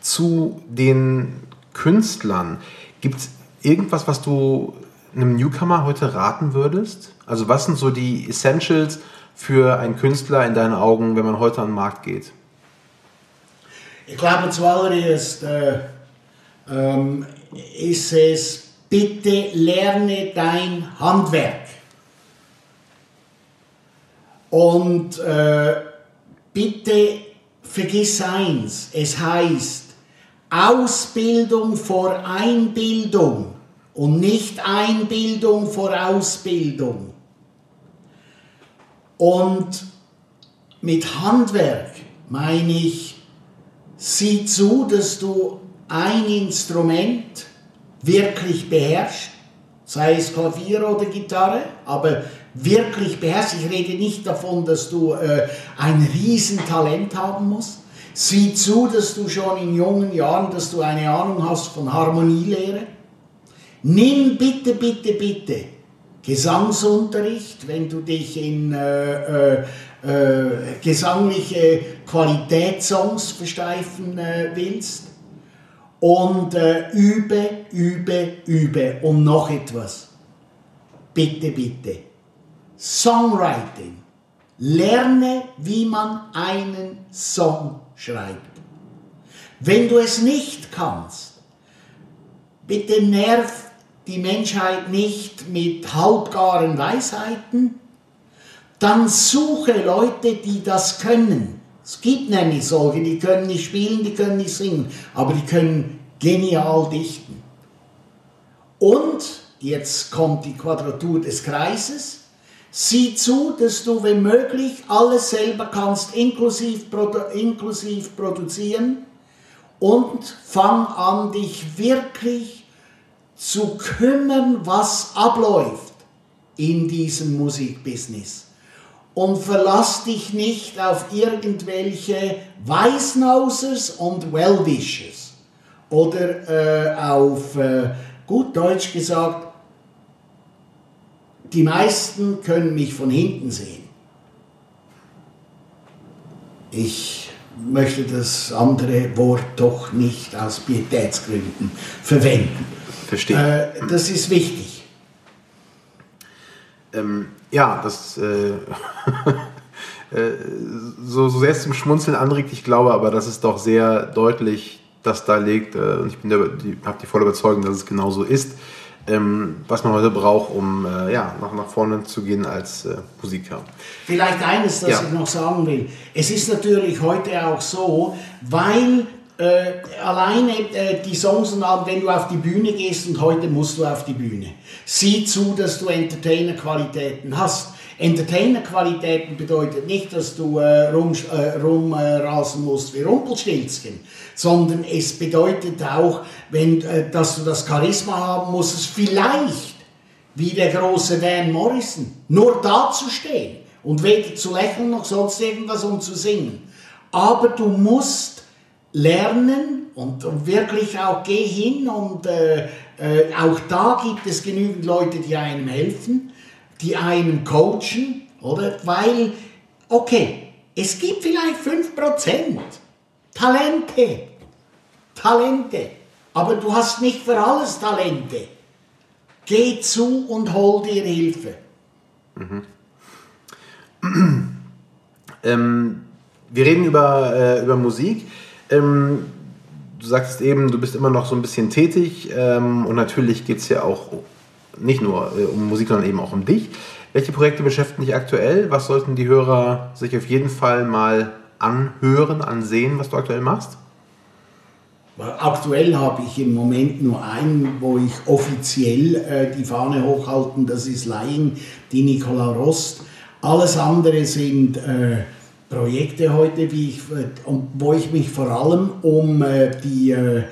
zu den Künstlern. Gibt es irgendwas, was du einem Newcomer heute raten würdest? Also was sind so die Essentials für einen Künstler in deinen Augen, wenn man heute an den Markt geht? Ich glaube zuallererst äh, ähm, ist es, bitte lerne dein Handwerk. Und äh, bitte vergiss eins, es heißt Ausbildung vor Einbildung und nicht Einbildung vor Ausbildung. Und mit Handwerk meine ich sieh zu, dass du ein Instrument wirklich beherrschst, sei es Klavier oder Gitarre, aber wirklich beherrschst. Ich rede nicht davon, dass du äh, ein Riesentalent haben musst. Sieh zu, dass du schon in jungen Jahren, dass du eine Ahnung hast von Harmonielehre. Nimm bitte, bitte, bitte Gesangsunterricht, wenn du dich in äh, äh, äh, gesangliche Qualitätssongs versteifen äh, willst. Und äh, übe, übe, übe. Und noch etwas. Bitte, bitte. Songwriting. Lerne, wie man einen Song schreibt. Wenn du es nicht kannst, bitte nerv die Menschheit nicht mit halbgaren Weisheiten, dann suche Leute, die das können. Es gibt nämlich solche, die können nicht spielen, die können nicht singen, aber die können genial dichten. Und jetzt kommt die Quadratur des Kreises. Sieh zu, dass du, wenn möglich, alles selber kannst, inklusiv, produ inklusiv produzieren. Und fang an, dich wirklich zu kümmern, was abläuft in diesem Musikbusiness. Und verlass dich nicht auf irgendwelche Weißnausers und Wellwishers oder äh, auf, äh, gut Deutsch gesagt, die meisten können mich von hinten sehen. Ich möchte das andere Wort doch nicht aus Pietätsgründen verwenden. Verstehe. Äh, das ist wichtig. Ähm, ja, das äh, (laughs) äh, so, so sehr es zum Schmunzeln anregt, ich glaube aber, dass es doch sehr deutlich das da legt äh, und ich habe die volle Überzeugung, dass es genauso ist, ähm, was man heute braucht, um äh, ja, nach, nach vorne zu gehen als äh, Musiker. Vielleicht eines, das Ja. ich noch sagen will. Es ist natürlich heute auch so, weil äh, alleine äh, die Songs und Alben, wenn du auf die Bühne gehst und heute musst du auf die Bühne, sieh zu, dass du Entertainer-Qualitäten hast. Entertainer-Qualitäten bedeutet nicht, dass du äh, rumrasen äh, rumrasen musst wie Rumpelstilzchen, sondern es bedeutet auch, wenn, äh, dass du das Charisma haben musst, es vielleicht wie der große Van Morrison, nur dazustehen und weder zu lächeln noch sonst irgendwas und zu singen. Aber du musst lernen und, und wirklich auch geh hin und äh, äh, auch da gibt es genügend Leute, die einem helfen, die einen coachen, oder? Weil, okay, es gibt vielleicht 5% Talente, Talente, aber du hast nicht für alles Talente. Geh zu und hol dir Hilfe. (clears throat) Ähm, wir reden über, äh, über Musik. Ähm, du sagst eben, du bist immer noch so ein bisschen tätig ähm, und natürlich geht es ja auch nicht nur äh, um Musik, sondern eben auch um dich. Welche Projekte beschäftigen dich aktuell? Was sollten die Hörer sich auf jeden Fall mal anhören, ansehen, was du aktuell machst? Aktuell habe ich im Moment nur einen, wo ich offiziell äh, die Fahne hochhalten, das ist Laien, die Nicola Rost. Alles andere sind äh, Projekte heute, wie ich, wo ich mich vor allem um äh, die, äh, äh,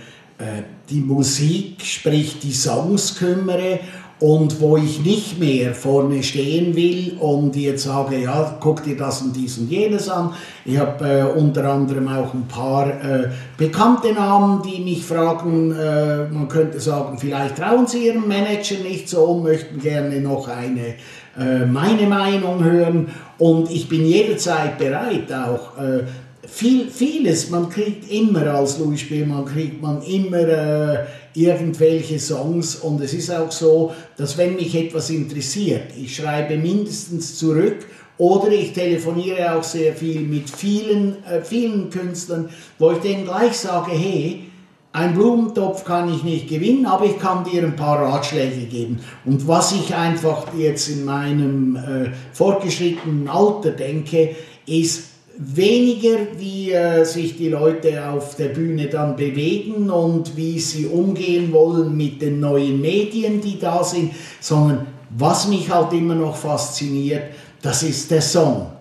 die Musik, sprich die Songs kümmere und wo ich nicht mehr vorne stehen will und jetzt sage, ja, guck dir das und dies und jenes an. Ich habe äh, unter anderem auch ein paar äh, bekannte Namen, die mich fragen, äh, man könnte sagen, vielleicht trauen sie ihrem Manager nicht so und möchten gerne noch eine äh, meine Meinung hören und ich bin jederzeit bereit auch äh, viel, vieles, man kriegt immer als Louis Spielmann, kriegt man immer äh, irgendwelche Songs und es ist auch so, dass wenn mich etwas interessiert, ich schreibe mindestens zurück oder ich telefoniere auch sehr viel mit vielen, äh, vielen Künstlern, wo ich denen gleich sage, hey, ein Blumentopf kann ich nicht gewinnen, aber ich kann dir ein paar Ratschläge geben. Und was ich einfach jetzt in meinem äh, fortgeschrittenen Alter denke, ist weniger, wie äh, sich die Leute auf der Bühne dann bewegen und wie sie umgehen wollen mit den neuen Medien, die da sind, sondern was mich halt immer noch fasziniert, das ist der Song.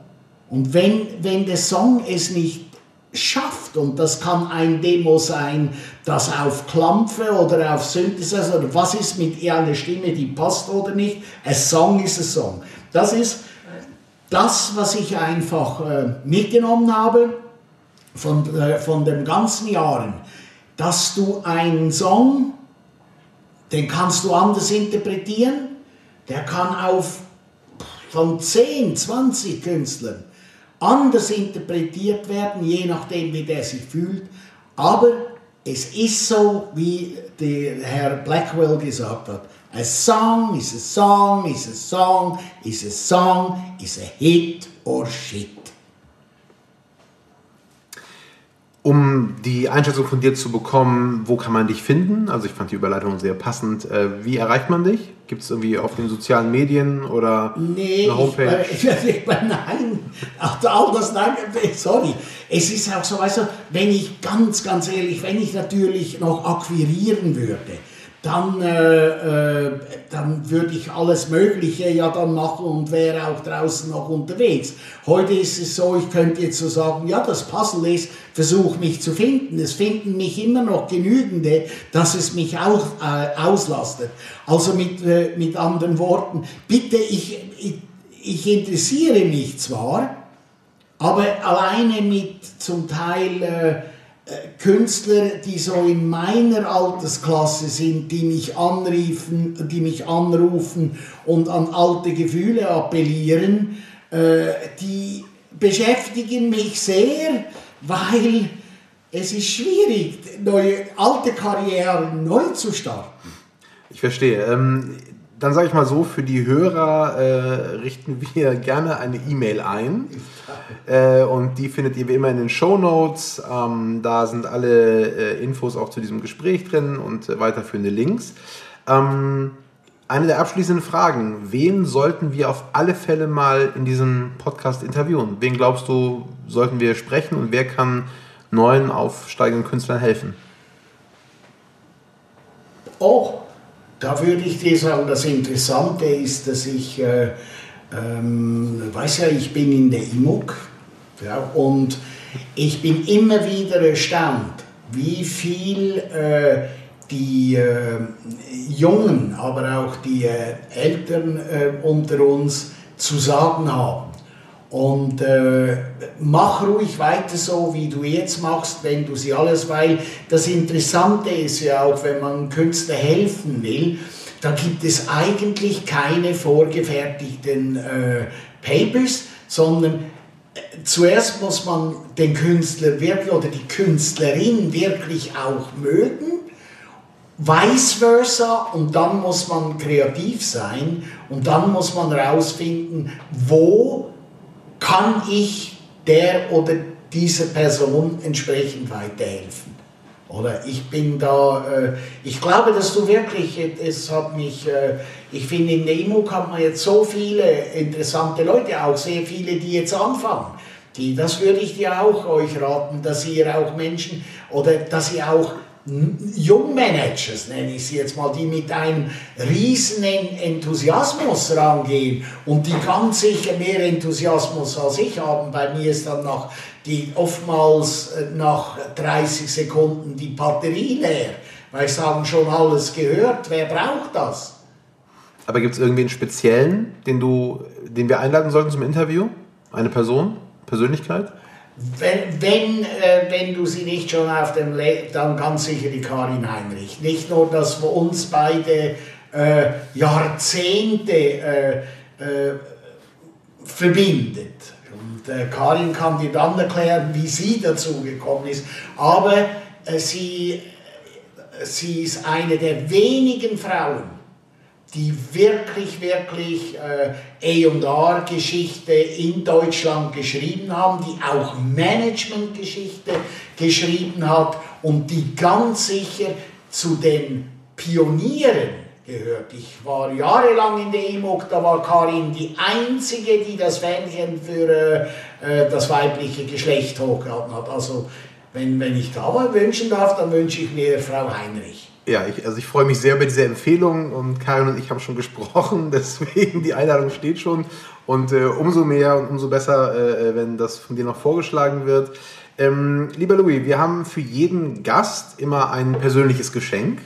Und wenn, wenn der Song es nicht schafft, und das kann ein Demo sein, das auf Klampfe oder auf Synthesizer oder was ist mit einer Stimme, die passt oder nicht, ein Song ist ein Song. Das ist das, was ich einfach äh, mitgenommen habe von, äh, von den ganzen Jahren, dass du einen Song, den kannst du anders interpretieren, der kann auf von 10, 20 Künstlern anders interpretiert werden, je nachdem, wie der sich fühlt. Aber es ist so, wie der Herr Blackwell gesagt hat. A song is a song is a song is a song is a hit or shit. Um die Einschätzung von dir zu bekommen, wo kann man dich finden? Also ich fand die Überleitung sehr passend. Äh, Wie erreicht man dich? Gibt es irgendwie auf den sozialen Medien oder Nee, eine Homepage? (laughs) Ich, ich, nein, Ach, all das, nein, sorry. Es ist auch so, weißt du, wenn ich ganz, ganz ehrlich, wenn ich natürlich noch akquirieren würde, dann, äh, äh, dann würde ich alles Mögliche ja dann machen und wäre auch draußen noch unterwegs. Heute ist es so, ich könnte jetzt so sagen, ja, das Puzzle ist, versuch mich zu finden. Es finden mich immer noch genügende, dass es mich auch äh, auslastet. Also mit, äh, mit anderen Worten, bitte, ich, ich, ich interessiere mich zwar, aber alleine mit zum Teil äh, Künstler, die so in meiner Altersklasse sind, die mich anriefen, die mich anrufen und an alte Gefühle appellieren, äh, die beschäftigen mich sehr, weil es ist schwierig, neue, alte Karrieren neu zu starten. Ich verstehe. Ähm, dann sage ich mal so, für die Hörer äh, richten wir (laughs) gerne eine E-Mail ein. Äh, und die findet ihr wie immer in den Show Notes. Ähm, da sind alle äh, Infos auch zu diesem Gespräch drin und äh, weiterführende Links. Ähm, eine der abschließenden Fragen. Wen sollten wir auf alle Fälle mal in diesem Podcast interviewen? Wen glaubst du, sollten wir sprechen und wer kann neuen aufsteigenden Künstlern helfen? Oh, da würde ich dir sagen, das Interessante ist, dass ich, äh, ähm, weiß ja, ich bin in der IMUG ja, und ich bin immer wieder erstaunt, wie viel äh, die äh, Jungen, aber auch die äh, Eltern äh, unter uns zu sagen haben. Und äh, mach ruhig weiter so, wie du jetzt machst, wenn du sie alles, weil das Interessante ist ja auch, wenn man Künstler helfen will, da gibt es eigentlich keine vorgefertigten äh, Papers, sondern äh, zuerst muss man den Künstler wirklich oder die Künstlerin wirklich auch mögen, vice versa, und dann muss man kreativ sein und dann muss man herausfinden, wo kann ich der oder dieser Person entsprechend weiterhelfen. Oder ich bin da, äh, ich glaube, dass du wirklich, es hat mich, äh, ich finde, in der IMUG hat man jetzt so viele interessante Leute, auch sehr viele, die jetzt anfangen. Die, das würde ich dir auch euch raten, dass ihr auch Menschen oder dass ihr auch Jungmanagers, nenne ich sie jetzt mal, die mit einem riesen Enthusiasmus rangehen und die ganz sicher mehr Enthusiasmus als ich haben. Bei mir ist dann nach die oftmals äh, nach 30 Sekunden die Batterie leer, weil ich haben schon alles gehört. Wer braucht das? Aber gibt es irgendwie einen speziellen, den du, den wir einladen sollten zum Interview? Eine Person, Persönlichkeit? Wenn, wenn, äh, wenn du sie nicht schon auf dem Le dann ganz sicher die Karin Heinrich. Nicht nur, dass wir uns beide äh, Jahrzehnte äh, äh, verbindet. Und äh, Karin kann dir dann erklären, wie sie dazu gekommen ist. Aber äh, sie, sie ist eine der wenigen Frauen, die wirklich, wirklich äh, A&R-Geschichte in Deutschland geschrieben haben, die auch Management-Geschichte geschrieben hat und die ganz sicher zu den Pionieren gehört. Ich war jahrelang in der EMOG, da war Karin die Einzige, die das Fähnchen für äh, das weibliche Geschlecht hochgehalten hat. Also wenn, wenn ich da mal wünschen darf, dann wünsche ich mir Frau Heinrich. Ja, ich, also ich freue mich sehr über diese Empfehlung und Karin und ich haben schon gesprochen, (laughs) deswegen die Einladung steht schon und äh, umso mehr und umso besser, äh, wenn das von dir noch vorgeschlagen wird. Ähm, lieber Louis, wir haben für jeden Gast immer ein persönliches Geschenk.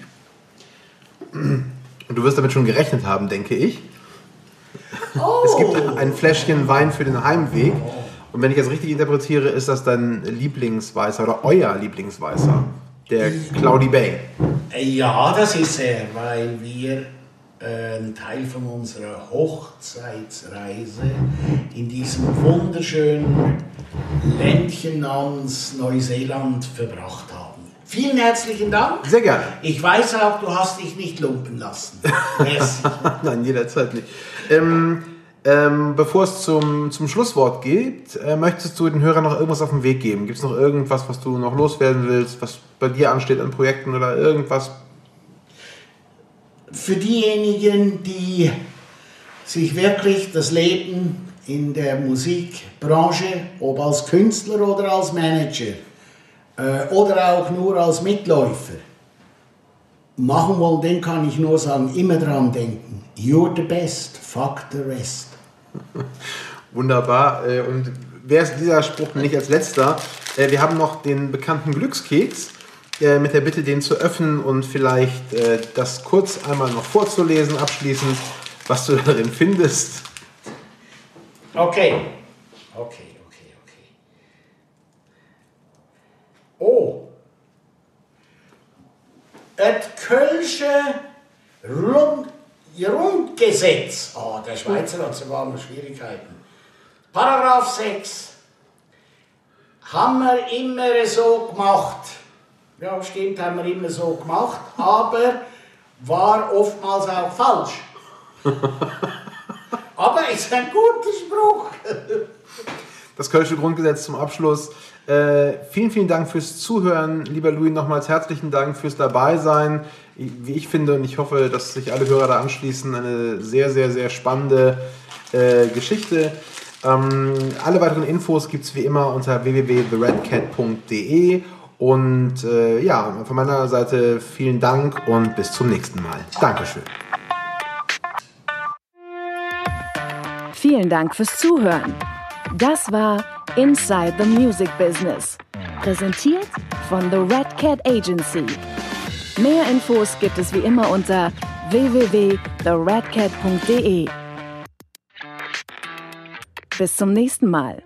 Und du wirst damit schon gerechnet haben, denke ich. Oh. Es gibt ein Fläschchen Wein für den Heimweg. Und wenn ich das richtig interpretiere, ist das dein Lieblingsweißer oder euer Lieblingsweißer, der Cloudy Bay. Ja, das ist er, weil wir äh, einen Teil von unserer Hochzeitsreise in diesem wunderschönen Ländchen namens Neuseeland verbracht haben. Vielen herzlichen Dank. Sehr gerne. Ich weiß auch, du hast dich nicht lumpen lassen. (laughs) Merci. Nein, jederzeit nicht. Ähm, ähm, bevor es zum, zum Schlusswort geht, äh, möchtest du den Hörern noch irgendwas auf den Weg geben? Gibt es noch irgendwas, was du noch loswerden willst, was bei dir ansteht an Projekten oder irgendwas? Für diejenigen, die sich wirklich das Leben in der Musikbranche, ob als Künstler oder als Manager, äh, oder auch nur als Mitläufer machen wollen, den kann ich nur sagen, immer dran denken. You're the best, fuck the rest. (laughs) Wunderbar. Äh, Und wer ist dieser Spruch nicht als letzter? Äh, Wir haben noch den bekannten Glückskeks äh, mit der Bitte, den zu öffnen und vielleicht das kurz einmal noch vorzulesen, abschließend, was du (laughs) darin findest. Okay. Okay, okay, okay. Oh. Et Kölsche Rund Grundgesetz. Oh, der Schweizer hat sogar noch Schwierigkeiten. Paragraph 6. Haben wir immer so gemacht. Ja, stimmt, haben wir immer so gemacht, aber war oftmals auch falsch. (laughs) aber ist ein guter Spruch. Das Kölsche Grundgesetz zum Abschluss. Äh, vielen, vielen Dank fürs Zuhören. Lieber Louis, nochmals herzlichen Dank fürs Dabeisein. Wie ich finde, und ich hoffe, dass sich alle Hörer da anschließen, eine sehr, sehr, sehr spannende äh, Geschichte. Ähm, alle weiteren Infos gibt es wie immer unter www.theredcat.de. Und äh, ja, von meiner Seite vielen Dank und bis zum nächsten Mal. Dankeschön. Vielen Dank fürs Zuhören. Das war Inside the Music Business. Präsentiert von The Red Cat Agency. Mehr Infos gibt es wie immer unter www.theredcat.de. Bis zum nächsten Mal.